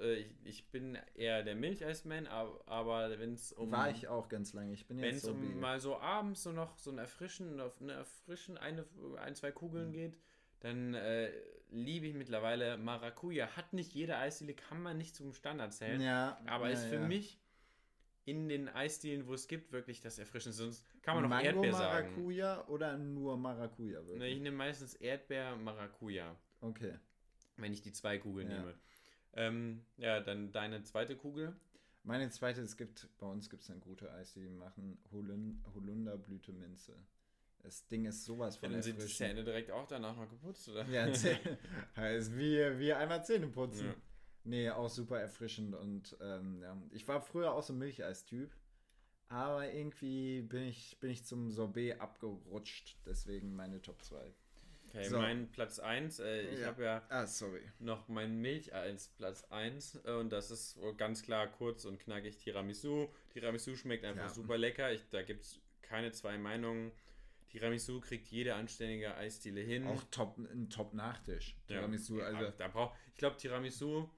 ich, ich bin eher der Milcheisman, aber, aber wenn es um War ich auch ganz lange. Ich bin wenn jetzt es um Sorbet. mal so abends so noch so ein Erfrischen, auf eine Erfrischen, eine, ein, zwei Kugeln Mhm. geht, dann äh, liebe ich mittlerweile Maracuja. Hat nicht jede Eisdiele, kann man nicht zum Standard zählen. ja, Aber ja, ist für ja. mich in den Eisdielen, wo es gibt, wirklich das Erfrischendste. Sonst kann man noch Mango Erdbeer sagen. Maracuja oder nur Maracuja wirklich? Ne, ich nehme meistens Erdbeer, Maracuja, Okay. wenn ich die zwei Kugeln nehme. Ähm, ja, dann deine zweite Kugel. Meine zweite, es gibt, bei uns gibt es eine gute Eis, die machen Holun Holunderblüte Minze. Das Ding ist sowas Ja, von dann sind die erfrischend. Zähne direkt auch danach noch geputzt, oder? Ja, *laughs* Zäh- heißt wie, wie einmal Zähne putzen. Ja. Nee, auch super erfrischend und ähm, ja. Ich war früher auch so ein Milcheis-Typ, aber irgendwie bin ich, bin ich zum Sorbet abgerutscht, deswegen meine Top 2. Okay, So. mein Platz 1. Äh, ich Ja. habe ja Ah, noch mein Milcheis Platz 1 äh, und das ist ganz klar kurz und knackig Tiramisu. Tiramisu schmeckt einfach Ja. super lecker. Ich, da gibt es keine zwei Meinungen. Tiramisu kriegt jede anständige Eisdiele hin. Auch top, ein Top-Nachtisch. Tiramisu, Ja, also da brauch, ich glaube, Tiramisu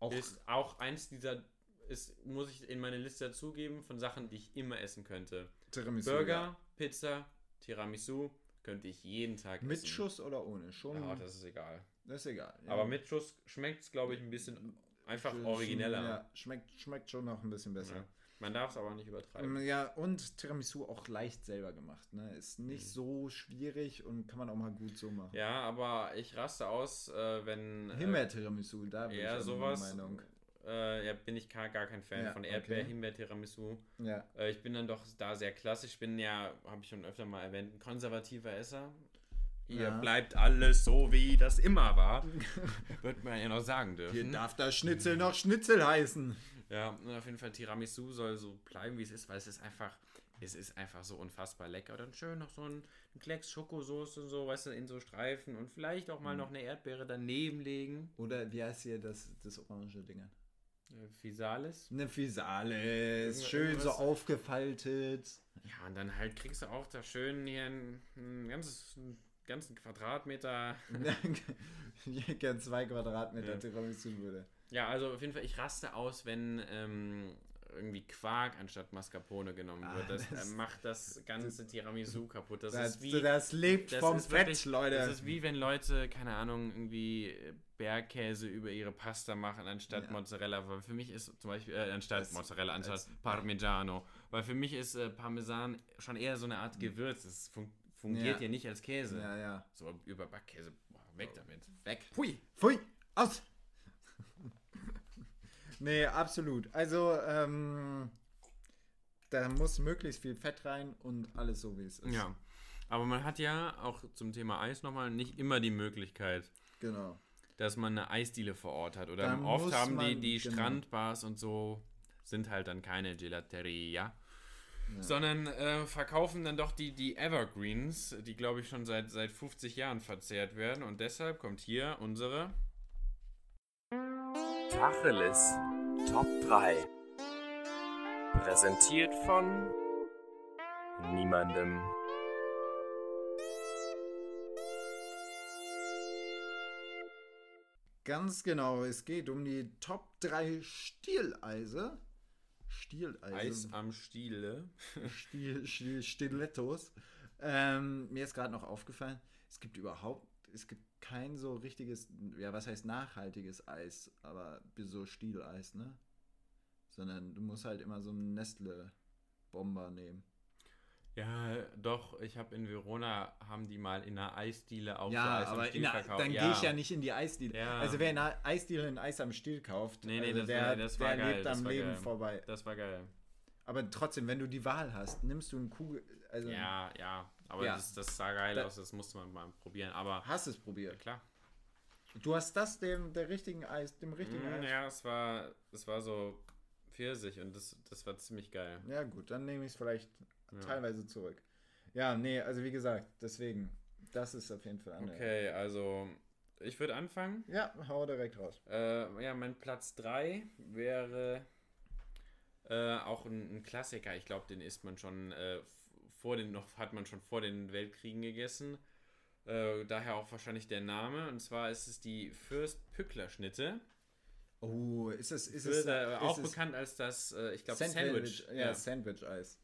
auch ist auch eins dieser, ist, muss ich in meine Liste dazugeben, von Sachen, die ich immer essen könnte. Tiramisu. Burger, ja. Pizza, Tiramisu könnte ich jeden Tag Mit essen. Schuss oder ohne? Schon. Ja, das ist egal. das ist egal. ja. Aber mit Schuss schmeckt es, glaube ich, ein bisschen einfach Sch- origineller. Ja, schmeckt, schmeckt schon noch ein bisschen besser. Ja. Man darf es aber nicht übertreiben. Ähm, Ja, und Tiramisu auch leicht selber gemacht. Ne? Ist nicht Mhm. so schwierig und kann man auch mal gut so machen. Ja, aber ich raste aus, äh, wenn. äh, Himbeer-Tiramisu, da bin Ja, ich sowas. Meinung. Äh, ja, bin ich gar, gar kein Fan Ja, von Erdbeer, okay. Himbeer, Tiramisu. Ja, Äh, ich bin dann doch da sehr klassisch. Ich bin ja, habe ich schon öfter mal erwähnt, ein konservativer Esser. Ihr Ja. bleibt alles so, wie das immer war. *laughs* Wird man ja noch sagen hier dürfen. darf das Schnitzel noch Schnitzel heißen. Ja, und auf jeden Fall Tiramisu soll so bleiben, wie es ist, weil es ist einfach, es ist einfach so unfassbar lecker. Dann schön noch so ein, ein Klecks Schokosoße und so, weißt du, in so Streifen und vielleicht auch Mhm. mal noch eine Erdbeere daneben legen. Oder wie heißt hier das, das orange Ding? Fisales. Eine Fisales, schön so aufgefaltet. Ja, und dann halt kriegst du auch da schön hier ein, ein ganzes, einen ganzen Quadratmeter. *laughs* Gern zwei Quadratmeter Ja. Tiramisu würde. Ja, also auf jeden Fall, ich raste aus, wenn ähm, irgendwie Quark anstatt Mascarpone genommen Ah, wird. Das, das- äh, macht das *laughs* ganze Tiramisu kaputt. Das, Das, ist wie. das lebt das vom ist Fett, wirklich- Leute. Das ist wie wenn Leute, keine Ahnung, irgendwie äh, Bergkäse über ihre Pasta machen anstatt Ja. Mozzarella. Weil für mich ist zum Beispiel, äh, anstatt Mozzarella, anstatt Parmigiano. Weil für mich ist äh, Parmesan schon eher so eine Art Gewürz. Es fun fungiert Hm. Ja. ja. nicht als Käse. ja, ja. So über Backkäse. Boah, weg damit. Weg. Pui. Pfui, aus! Nee, absolut. Also, ähm, da muss möglichst viel Fett rein und alles so, wie es ist. Ja. Aber man hat ja auch zum Thema Eis nochmal nicht immer die Möglichkeit, Genau. dass man eine Eisdiele vor Ort hat. Oder Da oft haben die, die genau. Strandbars und so, sind halt dann keine Gelateria. Ja. Sondern äh, verkaufen dann doch die, die Evergreens, die glaube ich schon seit, seit 50 Jahren verzehrt werden. Und deshalb kommt hier unsere Tacheles Top 3. Präsentiert von niemandem. Ganz genau. Es geht um die Top 3 Stieleise. Stieleise. Eis am Stiele. *laughs* Stil, Stil, Stilettos. Ähm, mir ist gerade noch aufgefallen, es gibt überhaupt, es gibt kein so richtiges, ja, was heißt nachhaltiges Eis, aber so Stieleis, ne? Sondern du musst halt immer so einen Nestle-Bomber nehmen. Ja, doch, ich habe in Verona, haben die mal in einer Eisdiele auch so ja, Eis aber Stiel in der, verkauft. dann gehe ich ja nicht in die Eisdiele. Ja. Also wer in einer Eisdiele ein Eis am Stiel kauft, Nee, nee, also das der, war- das der geil, lebt das am war Leben geil. vorbei. Das war geil. Aber trotzdem, wenn du die Wahl hast, nimmst du einen Kugel, also Ja, ja, aber Ja. Das, das sah geil Da- aus, das musste man mal probieren. Aber hast es ja, probiert. klar. Du hast das dem der richtigen Eis, dem richtigen Mm, Eis. ja, es war, es war so Pfirsich und das, das war ziemlich geil. Ja, gut, dann nehme ich es vielleicht Ja. teilweise zurück. Ja, nee, also wie gesagt, deswegen, das ist auf jeden Fall anders. Okay, also ich würde anfangen. Ja, hau direkt raus. Äh, ja, mein Platz 3 wäre äh, auch ein, ein Klassiker. Ich glaube, den isst man schon äh, vor den, noch hat man schon vor den Weltkriegen gegessen. Äh, daher auch wahrscheinlich der Name. Und zwar ist es die Fürst-Pückler-Schnitte. Oh, ist es, ist es, äh, auch ist es bekannt als das, äh, ich glaube, Sandwich, Sandwich. ja, Sandwich-Eis.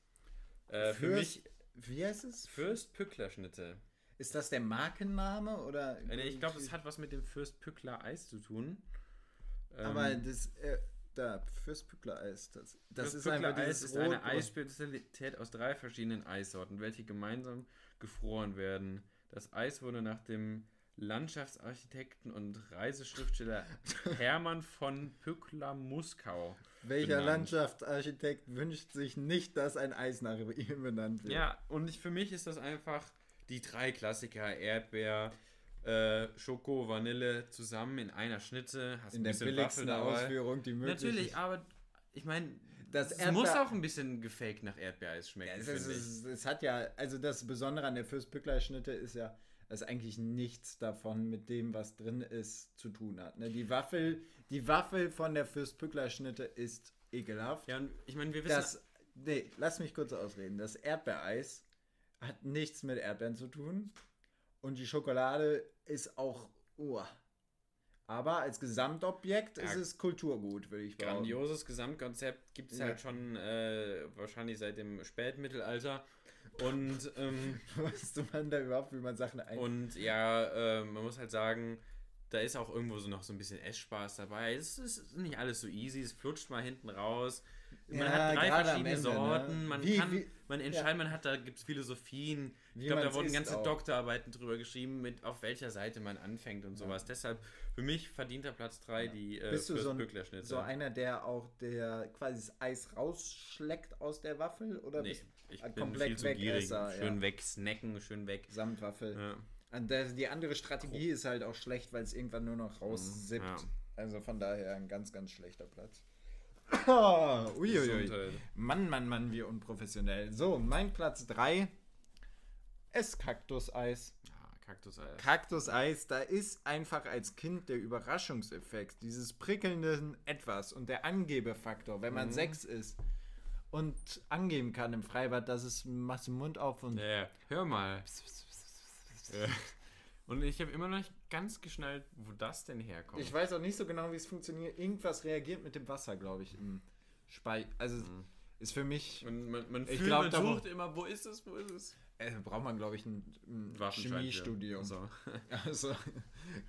Äh, für mich wie heißt es? Fürst-Pückler-Schnitte. Ist das der Markenname oder? Äh, nee, ich glaube, das hat was mit dem Fürst-Pückler-Eis zu tun. Ähm, Aber das, äh, da, Fürstpückler-Eis, das, das ist Pückler Eis ist eine Eisspezialität aus drei verschiedenen Eissorten, welche gemeinsam gefroren werden. Das Eis wurde nach dem Landschaftsarchitekten und Reiseschriftsteller *laughs* Hermann von Pückler-Muskau. Welcher benannt. Landschaftsarchitekt wünscht sich nicht, dass ein Eis nach ihm benannt wird? Ja, und ich, für mich ist das einfach die drei Klassiker: Erdbeer, äh, Schoko, Vanille zusammen in einer Schnitte. Hast In ein der billigsten. Ausführung, die möglich Natürlich, aber ich meine, Das es muss auch ein bisschen gefaked nach Erdbeereis Ja, schmecken, es, es, ich. es, es hat ja, also das Besondere an der Fürstpückler-Schnitte ist ja, dass eigentlich nichts davon mit dem, was drin ist, zu tun hat. Ne? Die, Waffel, die Waffel von der Fürstpückler-Schnitte ist ekelhaft. Ja, und ich meine, wir wissen, Das, nee, lass mich kurz ausreden. Das Erdbeereis hat nichts mit Erdbeeren zu tun. Und die Schokolade ist auch, uah. Aber als Gesamtobjekt ist Ja. es Kulturgut, würde ich behaupten. grandioses Gesamtkonzept gibt es Ja. halt schon äh, wahrscheinlich seit dem Spätmittelalter. Und, *laughs* ähm, Wusste man da überhaupt, wie man Sachen ein... und ja, äh, man muss halt sagen, da ist auch irgendwo so noch so ein bisschen Essspaß dabei. Es ist nicht alles so easy, es flutscht mal hinten raus. Man Ja, hat drei verschiedene Ende, ne? Sorten, man Wie- kann, wie- man entscheidet, man hat, da gibt es Philosophien. Ich glaube, da wurden ganze auch. Doktorarbeiten drüber geschrieben, mit auf welcher Seite man anfängt und sowas. Deshalb für mich verdienter Platz 3 die äh, Bist du so ein, so einer, der auch der quasi das Eis rausschleckt aus der Waffel? Oder Nee, bist ich bin komplett viel zu gierig. Wegesser, Schön ja. wegsnacken, schön weg. Samt-Waffel? Ja. Die andere Strategie ist halt auch schlecht, weil es irgendwann nur noch raussippt. ja. Also von daher ein ganz, ganz schlechter Platz. Oh, *laughs* uiuiui. Mann, Mann, Mann, wie unprofessionell. So, mein Platz 3. Esskaktuseis. Ja, Kaktuseis. Kaktuseis, da ist einfach als Kind der Überraschungseffekt, dieses prickelnde Etwas und der Angebefaktor, wenn man sechs ist und angeben kann im Freibad, dass es machst den Mund auf und Ja, hör mal. Ja. Und ich habe immer noch nicht ganz geschnallt, wo das denn herkommt. ich weiß auch nicht so genau, wie es funktioniert. Irgendwas reagiert mit dem Wasser, glaube ich, im Spei. Also ist für mich, man, man, man, Ich fühlt, glaub, man sucht immer, wo ist es, wo ist es? Äh, braucht man, glaube ich, ein, ein. Chemiestudium. So. *laughs* Also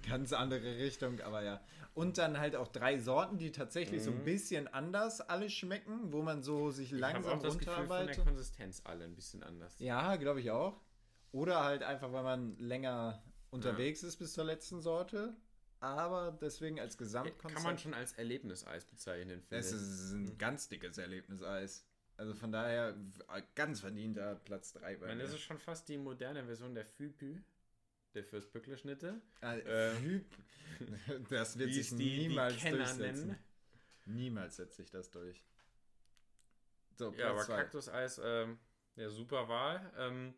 ganz andere Richtung, aber ja. Und dann halt auch drei Sorten, die tatsächlich so ein bisschen anders alle schmecken, wo man so sich Ich langsam auch das Gefühl von der runterarbeitet. Konsistenz alle ein bisschen anders. Ja, glaube ich auch. Oder halt einfach, weil man länger unterwegs ist bis zur letzten Sorte. Aber deswegen als Gesamtkonzept. Kann man schon als Erlebniseis bezeichnen, finde Es ich. ist ein ganz dickes Erlebniseis. Also von daher w- ganz verdienter Platz 3 Ich bei mir. das ist schon fast die moderne Version der Füpü, der Fürstbückler-Schnitte. Äh, äh, Hüb- *laughs* das wird sich die, niemals die Kenner durchsetzen. nennen. Niemals setzt sich das durch. So, Ja, aber. Kaktuseis, ähm, ja, super Wahl. Ähm,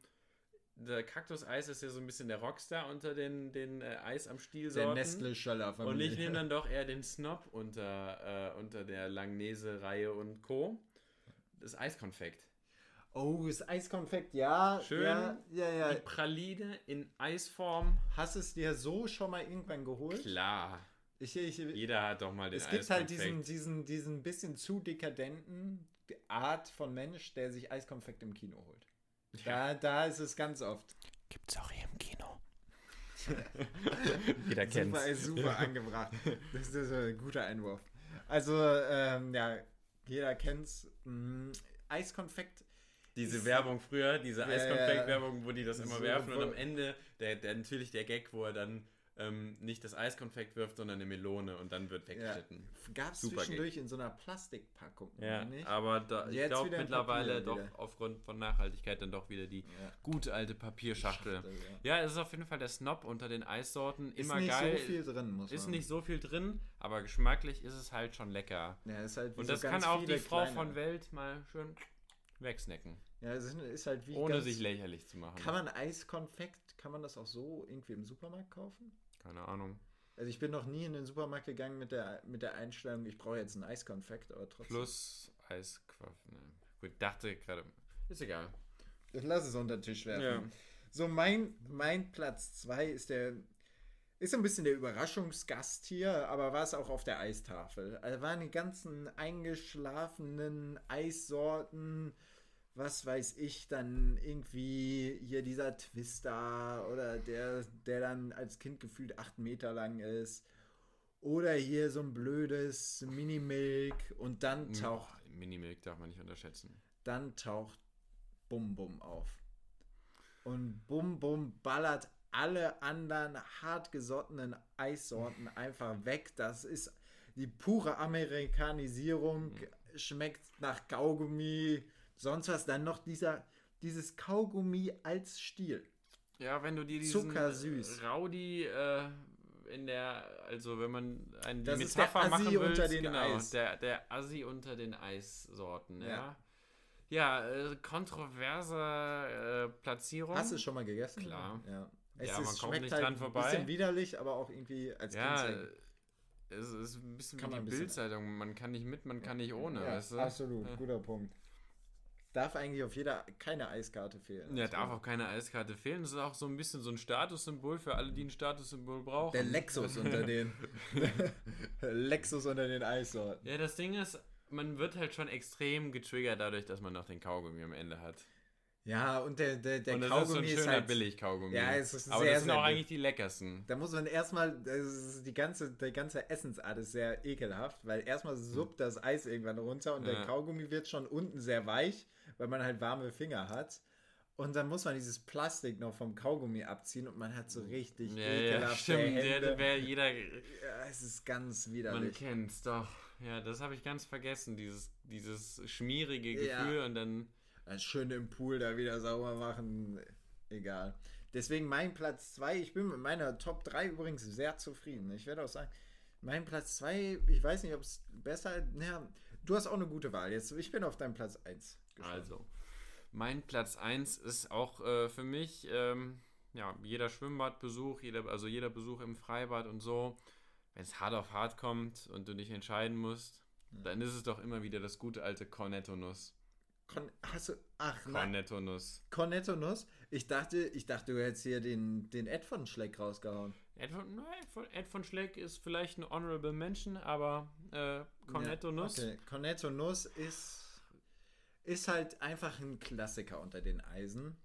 der Kaktuseis ist ja so ein bisschen der Rockstar unter den, den äh, Eis am Stiel Der Nestle-Schöller-Familie. Und ich nehme dann *laughs* doch eher den Snob unter, äh, unter der Langnese-Reihe und Co. Das Eiskonfekt. Oh, das Eiskonfekt, ja. Schön. Ja, ja, ja. Die Praline in Eisform. Hast es dir so schon mal irgendwann geholt? Klar. Ich, ich, Jeder hat doch mal den es gibt halt diesen, diesen, diesen bisschen zu dekadenten Art von Mensch, der sich Eiskonfekt im Kino holt. Da, da ist es ganz oft. Gibt's auch hier im Kino. *laughs* Jeder kennt's. Super, ist super angebracht. Das ist ein guter Einwurf. Also, ähm, ja, jeder kennt's. Mm, Eiskonfekt. Diese Ist- Werbung früher, diese Ja, Eiskonfekt-Werbung, wo die das immer So werfen und am Ende der, der natürlich der Gag, wo er dann ähm, nicht das Eiskonfekt wirft, sondern eine Melone und dann wird Ja. weggeschnitten. Gab es zwischendurch in so einer Plastikpackung. Ja, nicht? aber da, ich glaube mittlerweile doch wieder. aufgrund von Nachhaltigkeit dann doch wieder die Ja. gute alte Papierschachtel. Schachtel, Ja, es ist auf jeden Fall der Snob unter den Eissorten. Ist Immer nicht geil. so viel drin, muss ist man. nicht so viel drin, aber geschmacklich ist es halt schon lecker. Ja, ist halt Und so das ganz kann auch die Frau von Welt mal schön wegsnacken. Ja, es ist, halt wie Ohne ganz, sich lächerlich zu machen. Kann man Eiskonfekt, kann man das auch so irgendwie im Supermarkt kaufen? Keine Ahnung. Also ich bin noch nie in den Supermarkt gegangen mit der, mit der Einstellung, ich brauche jetzt einen Eiskonfekt, aber trotzdem. Plus Eisquaff. Ne. Gut, dachte gerade. Ist egal. Lass es unter den Tisch werfen. Ja. So, mein, mein Platz 2 ist der. Ist so ein bisschen der Überraschungsgast hier, aber war es auch auf der Eistafel. Also waren die ganzen eingeschlafenen Eissorten, was weiß ich, dann irgendwie hier dieser Twister oder der, der dann als Kind gefühlt acht Meter lang ist. Oder hier so ein blödes Minimilk und dann taucht, Minimilk darf man nicht unterschätzen. dann taucht Bum Bum auf. Und Bum Bum ballert alle anderen hartgesottenen Eissorten einfach weg. Das ist die pure Amerikanisierung. Schmeckt nach Kaugummi, sonst was. Dann noch dieser, dieses Kaugummi als Stiel. Ja, wenn du dir diesen Zuckersüß. Rowdy äh, in der, also wenn man eine Das ist der Metapher Assi machen will, unter den genau, Eis. Der, der Assi unter den Eissorten, ja. Ja. Ja, äh, kontroverse äh, Platzierung. Hast du es schon mal gegessen? Klar. Ja. Es Ja, man kommt schmeckt nicht halt dran Ein vorbei. bisschen widerlich, aber auch irgendwie als Ja, Kind. es ist ein bisschen Kann wie ein die Bildzeitung. Man kann nicht mit, man kann nicht ohne, ja, weißt du? Absolut, guter Punkt. Darf eigentlich auf jeder keine Eiskarte fehlen. Ja, Also, darf auch keine Eiskarte fehlen. Das ist auch so ein bisschen so ein Statussymbol für alle, die ein Statussymbol brauchen. Der Lexus unter *laughs* den *laughs* Lexus unter den Eissorten. Ja, das Ding ist, man wird halt schon extrem getriggert dadurch, dass man noch den Kaugummi am Ende hat. Ja, und der, der, der Und das ist so ein Kaugummi ist, schöner halt. Billig-Kaugummi. Ja, es ist Aber sehr, das sind sehr auch eigentlich die leckersten. Da muss man erstmal, die ganze, die ganze Essensart ist sehr ekelhaft, weil erstmal suppt das Eis irgendwann runter und der Ja. Kaugummi wird schon unten sehr weich, weil man halt warme Finger hat. Und dann muss man dieses Plastik noch vom Kaugummi abziehen und man hat so richtig Ja, ja, ekelhafte stimmt. Hände. Wer jeder. ja, es ist ganz Man widerlich. kennt's doch. Ja, das habe ich ganz vergessen, dieses, dieses schmierige Ja. Gefühl und dann. Das schön im Pool da wieder sauber machen. Egal. Deswegen mein Platz 2. Ich bin mit meiner Top 3 übrigens sehr zufrieden. Ich werde auch sagen, mein Platz 2, ich weiß nicht, ob es besser. Naja, du hast auch eine gute Wahl. Jetzt, ich bin auf deinem Platz 1. Also, mein Platz 1 ist auch äh, für mich, ähm, ja, jeder Schwimmbadbesuch, jeder, also jeder Besuch im Freibad und so. Wenn es hart auf hart kommt und du dich entscheiden musst, dann ist es doch immer wieder das gute alte Cornetto-Nuss. Con hast du. Ach, nein. Cornetto-Nuss. Cornetto Nuss? Ich dachte, ich dachte, du hättest hier den, den Ed von Schleck rausgehauen. Ed von, na, Ed von, Schleck ist vielleicht ein Honorable Mention, aber äh, Cornetto-Nuss. Okay. Cornetto Nuss ist, ist halt einfach ein Klassiker unter den Eisen.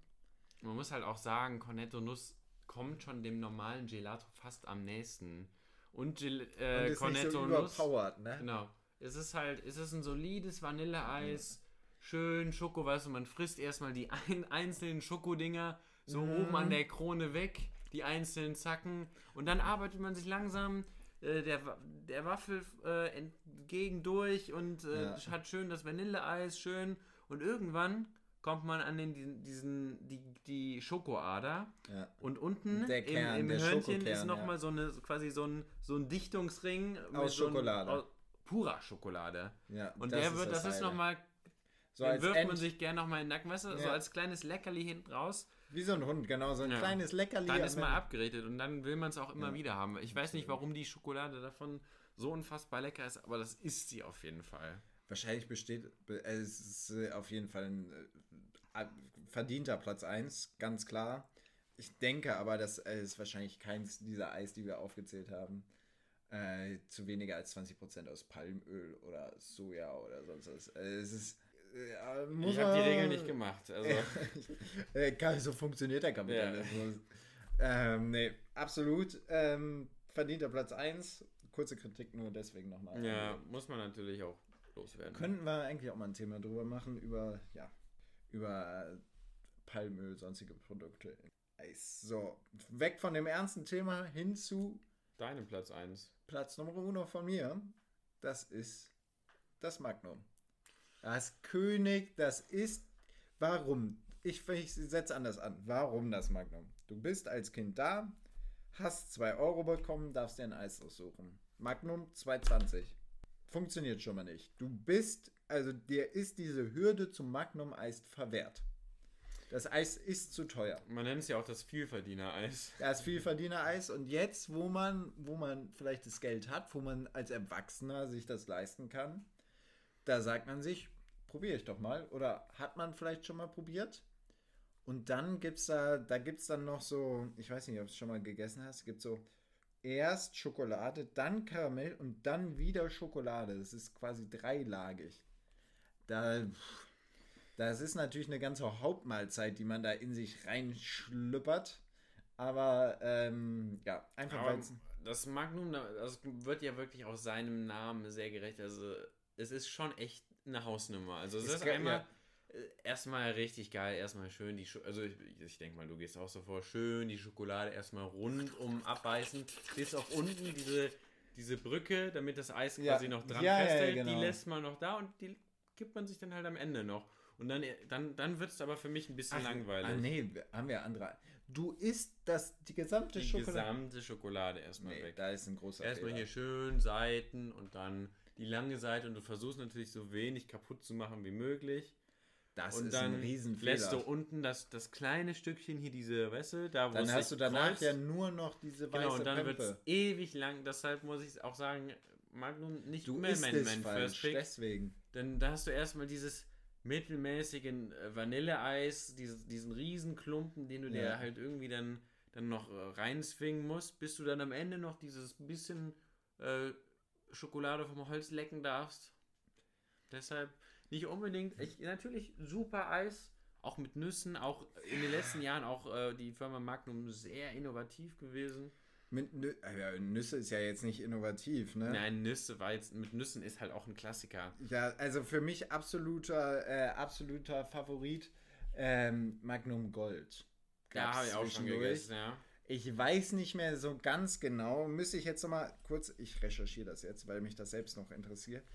Man muss halt auch sagen, Cornetto Nuss kommt schon dem normalen Gelato fast am nächsten. Und, Gel Und äh, ist nicht Cornetto so Nuss. überpowered, ne? Genau. Es ist halt, es ist ein solides Vanilleeis, schön Schoko, weißt du, man frisst erstmal die ein, *laughs* einzelnen Schokodinger so Mhm. oben an der Krone weg, die einzelnen Zacken, und dann arbeitet man sich langsam äh, der, der Waffel äh, entgegen durch und äh, Ja. hat schön das Vanilleeis, schön, und irgendwann kommt man an den, diesen, die, die Schokoader Ja. und unten Kern, im, im Hörnchen ist nochmal ja. so eine quasi so ein, so ein Dichtungsring Aus so ein- Schokolade. aus purer Schokolade. Ja, Und der wird, das, ist Highlight. nochmal, so den wirft End, man sich gerne nochmal in den Nacken, weißt du, so Ja. als kleines Leckerli hinten raus. wie so ein Hund, genau, so ein Ja. kleines Leckerli. Dann ist mal abgeredet und dann will man es auch immer Ja. wieder haben. Ich weiß nicht, warum die Schokolade davon so unfassbar lecker ist, aber das ist sie auf jeden Fall. Wahrscheinlich besteht, be- äh, es ist äh, auf jeden Fall ein äh, verdienter Platz 1, ganz klar. Ich denke aber, das äh, ist wahrscheinlich keins dieser Eis, die wir aufgezählt haben, äh, zu weniger als 20% aus Palmöl oder Soja oder sonst was. Es ist. Äh, ja, ich habe die Regel nicht gemacht. Also, *laughs* so funktioniert der Kapitalismus. Ähm, nee, absolut. Ähm, verdienter Platz 1. Kurze Kritik nur deswegen nochmal. ja, muss man natürlich auch loswerden. Könnten wir eigentlich auch mal ein Thema drüber machen, über, ja, über Palmöl, sonstige Produkte. So, weg von dem ernsten Thema hin zu Deinem Platz 1. Platz Nummer uno von mir. Das ist das Magnum. Das König, das ist. Warum? Ich, ich setze anders an. Warum das Magnum? Du bist als Kind da, hast 2 Euro bekommen, darfst dir ein Eis aussuchen. Magnum 2,20. Funktioniert schon mal nicht. Du bist, also dir ist diese Hürde zum Magnum-Eis verwehrt. Das Eis ist zu teuer. Man nennt es ja auch das Vielverdiener-Eis. Das Vielverdiener-Eis. Und jetzt, wo man, wo man vielleicht das Geld hat, wo man als Erwachsener sich das leisten kann, da sagt man sich, probiere ich doch mal. Oder hat man vielleicht schon mal probiert? Und dann gibt es da, da gibt es dann noch so, ich weiß nicht, ob du es schon mal gegessen hast, gibt so erst Schokolade, dann Karamell und dann wieder Schokolade. Das ist quasi dreilagig. Da, das ist natürlich eine ganze Hauptmahlzeit, die man da in sich reinschlüppert. Aber ähm, ja, einfach weil das Magnum, das wird ja wirklich auch seinem Namen sehr gerecht. Also es ist schon echt eine Hausnummer. Also es Ist ist, einmal ja. Äh, erstmal richtig geil, erstmal schön die Scho also ich, ich denke mal, du gehst auch so vor, schön die Schokolade erstmal rundum abbeißen, bis auf unten diese diese Brücke, damit das Eis Ja. quasi noch dran Ja, ja, ja, festhält, genau. die lässt man noch da und die gibt man sich dann halt am Ende noch. Und dann, dann, dann wird es aber für mich ein bisschen langweilig. Ah, nee, haben wir andere. Du isst das, die gesamte die Schokolade. gesamte Schokolade erstmal Nee, weg. da ist ein großer Erstmal Fehler. hier schön Seiten und dann die lange Seite und du versuchst natürlich so wenig kaputt zu machen wie möglich. Das und ist dann ein Riesenfehler. lässt du unten das, das kleine Stückchen hier, diese Wäsche, da wo dann hast du danach kreuzt. ja nur noch diese weiße Genau, und dann wird es ewig lang. Deshalb muss ich auch sagen, Magnum nicht Du mehr mein, mein First Pick. deswegen. Denn da hast du erstmal dieses mittelmäßigen äh, Vanilleeis, dieses, diesen riesen Klumpen, den du Ja. dir halt irgendwie dann, dann noch äh, reinzwingen musst, bis du dann am Ende noch dieses bisschen äh, Schokolade vom Holz lecken darfst. Deshalb nicht unbedingt. Ich, natürlich super Eis, auch mit Nüssen, auch in den letzten Jahren auch äh, die Firma Magnum sehr innovativ gewesen. Mit Nü äh, ja, Nüsse ist ja jetzt nicht innovativ, ne? Nein, Nüsse war jetzt, mit Nüssen ist halt auch ein Klassiker. Ja, also für mich absoluter, äh, absoluter Favorit ähm, Magnum Gold. Gab's habe ich auch schon gegessen, ja. Ich weiß nicht mehr so ganz genau. Müsste ich jetzt noch mal kurz, ich recherchiere das jetzt, weil mich das selbst noch interessiert.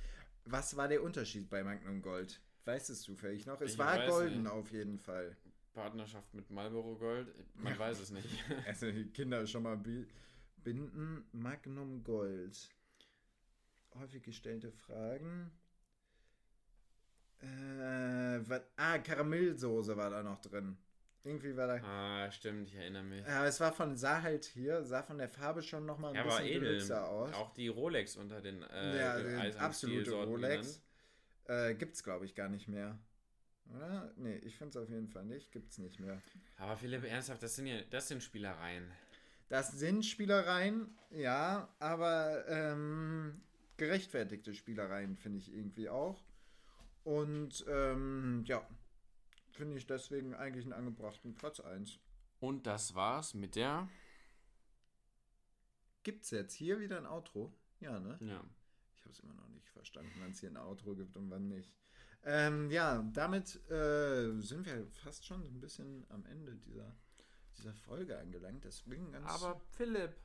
Was war der Unterschied bei Magnum Gold? Weißt es zufällig noch? Es Ich war golden nicht. auf jeden Fall. Partnerschaft mit Marlboro Gold, man weiß es nicht. *laughs* Also die Kinder schon mal bi- binden. Magnum Gold. Häufig gestellte Fragen. Äh, was, ah, Karamellsoße war da noch drin. Irgendwie war da. ah, stimmt, ich erinnere mich. Ja, es war von, sah halt hier, sah von der Farbe schon nochmal ein war bisschen deluxer aus. Auch die Rolex unter den äh, ja, den am absolute Rolex. Äh, gibt's, glaube ich, gar nicht mehr. Oder? Nee, ich finde es auf jeden Fall nicht. Gibt's nicht mehr. Aber Philipp, ernsthaft, das sind ja, das sind Spielereien. Das sind Spielereien, ja, aber ähm, gerechtfertigte Spielereien finde ich irgendwie auch. Und ähm, ja, finde ich deswegen eigentlich einen angebrachten Platz 1. Und das war's mit der. Gibt's jetzt hier wieder ein Outro? Ja, ne? Ja. Ich habe es immer noch nicht verstanden, wann es hier ein Outro gibt und wann nicht. Ähm, ja, damit äh, sind wir fast schon ein bisschen am Ende dieser, dieser Folge angelangt. Deswegen ganz Aber Philipp,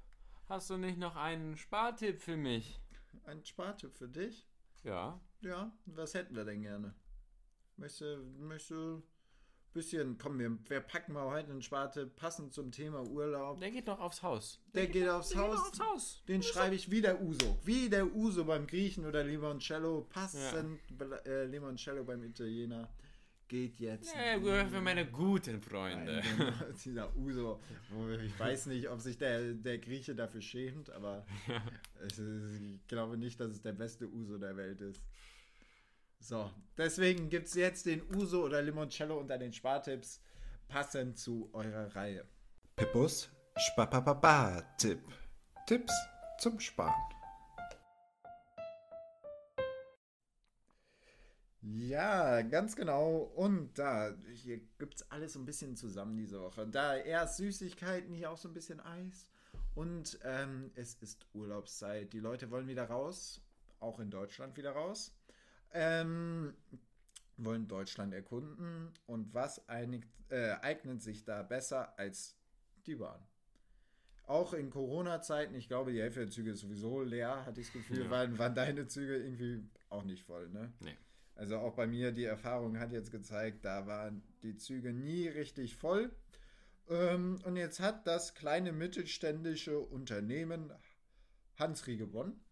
hast du nicht noch einen Spartipp für mich? ein Spartipp für dich. Ja. Ja, was hätten wir denn gerne? Möchte, möchte bisschen, komm, wir, wir packen mal heute einen Spartipp passend zum Thema Urlaub. Der geht noch aufs Haus. Der geht aufs Der geht Haus. noch aufs Haus. Den schreibe ich wie der Uso. Wie der Uso beim Griechen oder Limoncello. Passend äh, Limoncello beim Italiener. Geht jetzt. Ja, für meine guten Freunde. Nein, genau, *laughs* dieser Uso. Ich weiß nicht, ob sich der, der Grieche dafür schämt, aber ist, ich glaube nicht, dass es der beste Uso der Welt ist. So, deswegen gibt es jetzt den Uso oder Limoncello unter den Spartipps, passend zu eurer Reihe. Pippus Spapapapa-Tipp. Tipps zum Sparen. Ja, ganz genau. Und da, hier gibt es alles so ein bisschen zusammen diese Woche. Da erst Süßigkeiten, hier auch so ein bisschen Eis. Und ähm, es ist Urlaubszeit. Die Leute wollen wieder raus, auch in Deutschland wieder raus. Ähm, wollen Deutschland erkunden. Und was einigt, äh, eignet sich da besser als die Bahn? Auch in Corona-Zeiten, ich glaube, die Hälfte der Züge ist sowieso leer, hatte ich das Gefühl, Ja. waren, waren deine Züge irgendwie auch nicht voll, ne? Nee. Also auch bei mir, die Erfahrung hat jetzt gezeigt, da waren die Züge nie richtig voll. Ähm, und jetzt hat das kleine mittelständische Unternehmen Hansri gewonnen.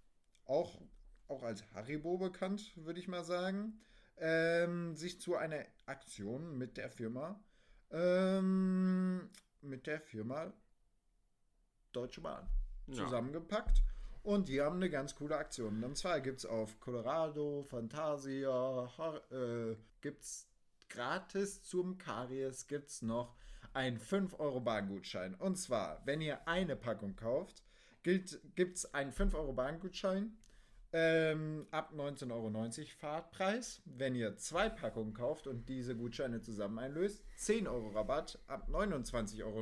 Auch, auch als Haribo bekannt, würde ich mal sagen. Ähm, sich zu einer Aktion mit der Firma ähm, mit der Firma Deutsche Bahn Ja. zusammengepackt. Und die haben eine ganz coole Aktion. Und zwar gibt es auf Colorado, Fantasia, Har äh, gibt es gratis zum Karies gibt es noch einen 5-Euro-Bahngutschein. Und zwar, wenn ihr eine Packung kauft, gibt es einen 5-Euro-Bahngutschein ähm, ab 19,90 Euro Fahrtpreis. Wenn ihr zwei Packungen kauft und diese Gutscheine zusammen einlöst, 10 Euro Rabatt ab 29,90 Euro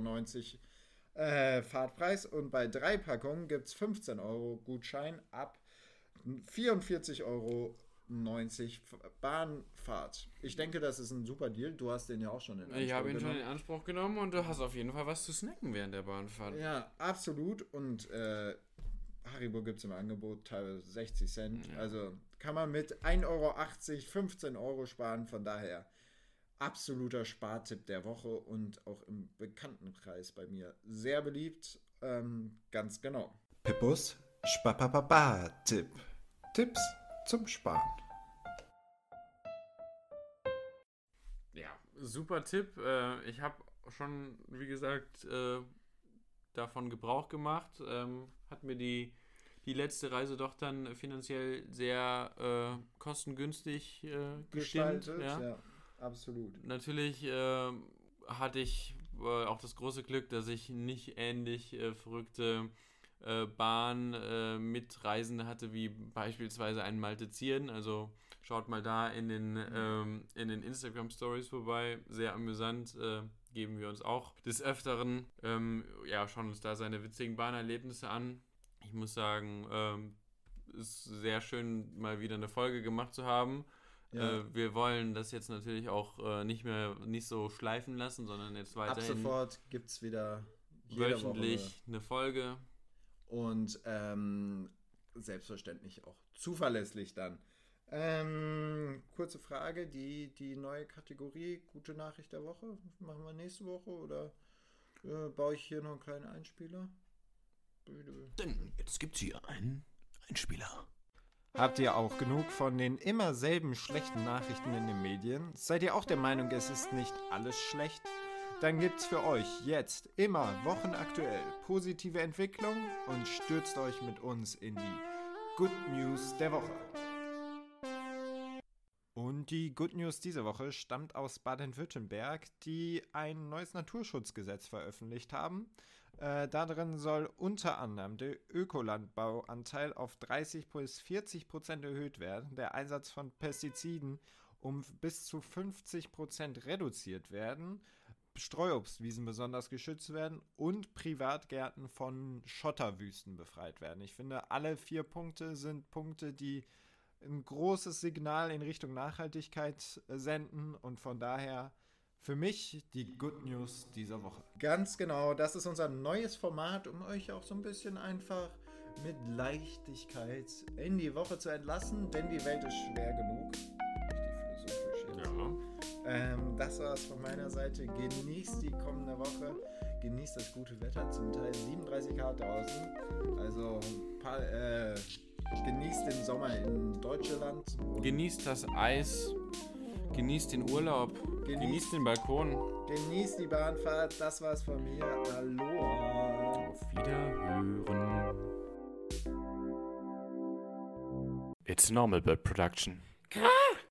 äh, Fahrtpreis. Und bei drei Packungen gibt es 15 Euro Gutschein ab 44,90 Euro Bahnfahrt. Ich denke, das ist ein super Deal. Du hast den ja auch schon in Ich habe ihn schon genommen. in Anspruch genommen und du hast auf jeden Fall was zu snacken während der Bahnfahrt. Ja, absolut. Und äh, Haribo gibt es im Angebot teilweise 60 Cent. Ja. Also kann man mit 1,80 Euro 15 Euro sparen. Von daher absoluter Spartipp der Woche und auch im Bekanntenkreis bei mir sehr beliebt. Ähm, ganz genau. Pippus Spapapapa-Tipp. Tipps zum Sparen. Ja, super Tipp. Äh, ich habe schon, wie gesagt, äh, davon Gebrauch gemacht. Ähm, hat mir die, die letzte Reise doch dann finanziell sehr äh, kostengünstig äh, gestimmt. Gestaltet, Ja. ja, absolut. Natürlich äh, hatte ich äh, auch das große Glück, dass ich nicht ähnlich äh, verrückte äh, Bahn äh, mit Reisende hatte, wie beispielsweise ein Maltezieren. Also schaut mal da in den, ähm, in den Instagram Stories vorbei. Sehr amüsant. Geben wir uns auch des Öfteren. Ähm, ja, schauen uns da seine witzigen Bahnerlebnisse an. Ich muss sagen, ähm, ist sehr schön, mal wieder eine Folge gemacht zu haben. Ja. Äh, wir wollen das jetzt natürlich auch äh, nicht mehr nicht so schleifen lassen, sondern jetzt Ab weiterhin sofort gibt es wieder wöchentlich eine Folge. Woche und ähm, selbstverständlich auch zuverlässig dann. Ähm, kurze Frage, die, die neue Kategorie, gute Nachricht der Woche, machen wir nächste Woche oder äh, baue ich hier noch einen kleinen Einspieler? Denn jetzt gibt's hier einen Einspieler. Habt ihr auch genug von den immer selben schlechten Nachrichten in den Medien? Seid ihr auch der Meinung, es ist nicht alles schlecht? Dann gibt's für euch jetzt immer wochenaktuell positive Entwicklung und stürzt euch mit uns in die Good News der Woche. Und die Good News diese Woche stammt aus Baden-Württemberg, die ein neues Naturschutzgesetz veröffentlicht haben. Äh, darin soll unter anderem der Ökolandbauanteil auf 30 bis 40 Prozent erhöht werden, der Einsatz von Pestiziden um bis zu 50 Prozent reduziert werden, Streuobstwiesen besonders geschützt werden und Privatgärten von Schotterwüsten befreit werden. Ich finde, alle vier Punkte sind Punkte, die ein großes Signal in Richtung Nachhaltigkeit äh, senden und von daher für mich die Good News dieser Woche. Ganz genau, das ist unser neues Format, um euch auch so ein bisschen einfach mit Leichtigkeit in die Woche zu entlassen, denn die Welt ist schwer genug. Ähm, das war es von meiner Seite. Genießt die kommende Woche. Genießt das gute Wetter. Zum Teil 37 Grad draußen. Also paar, äh, genießt den Sommer in Deutschland. Genießt das Eis, genießt den Urlaub, Genießt- genießt den Balkon. genießt die Bahnfahrt. Das war's von mir. Aloha. Auf Wiederhören. It's Normal Bird Production. Krass!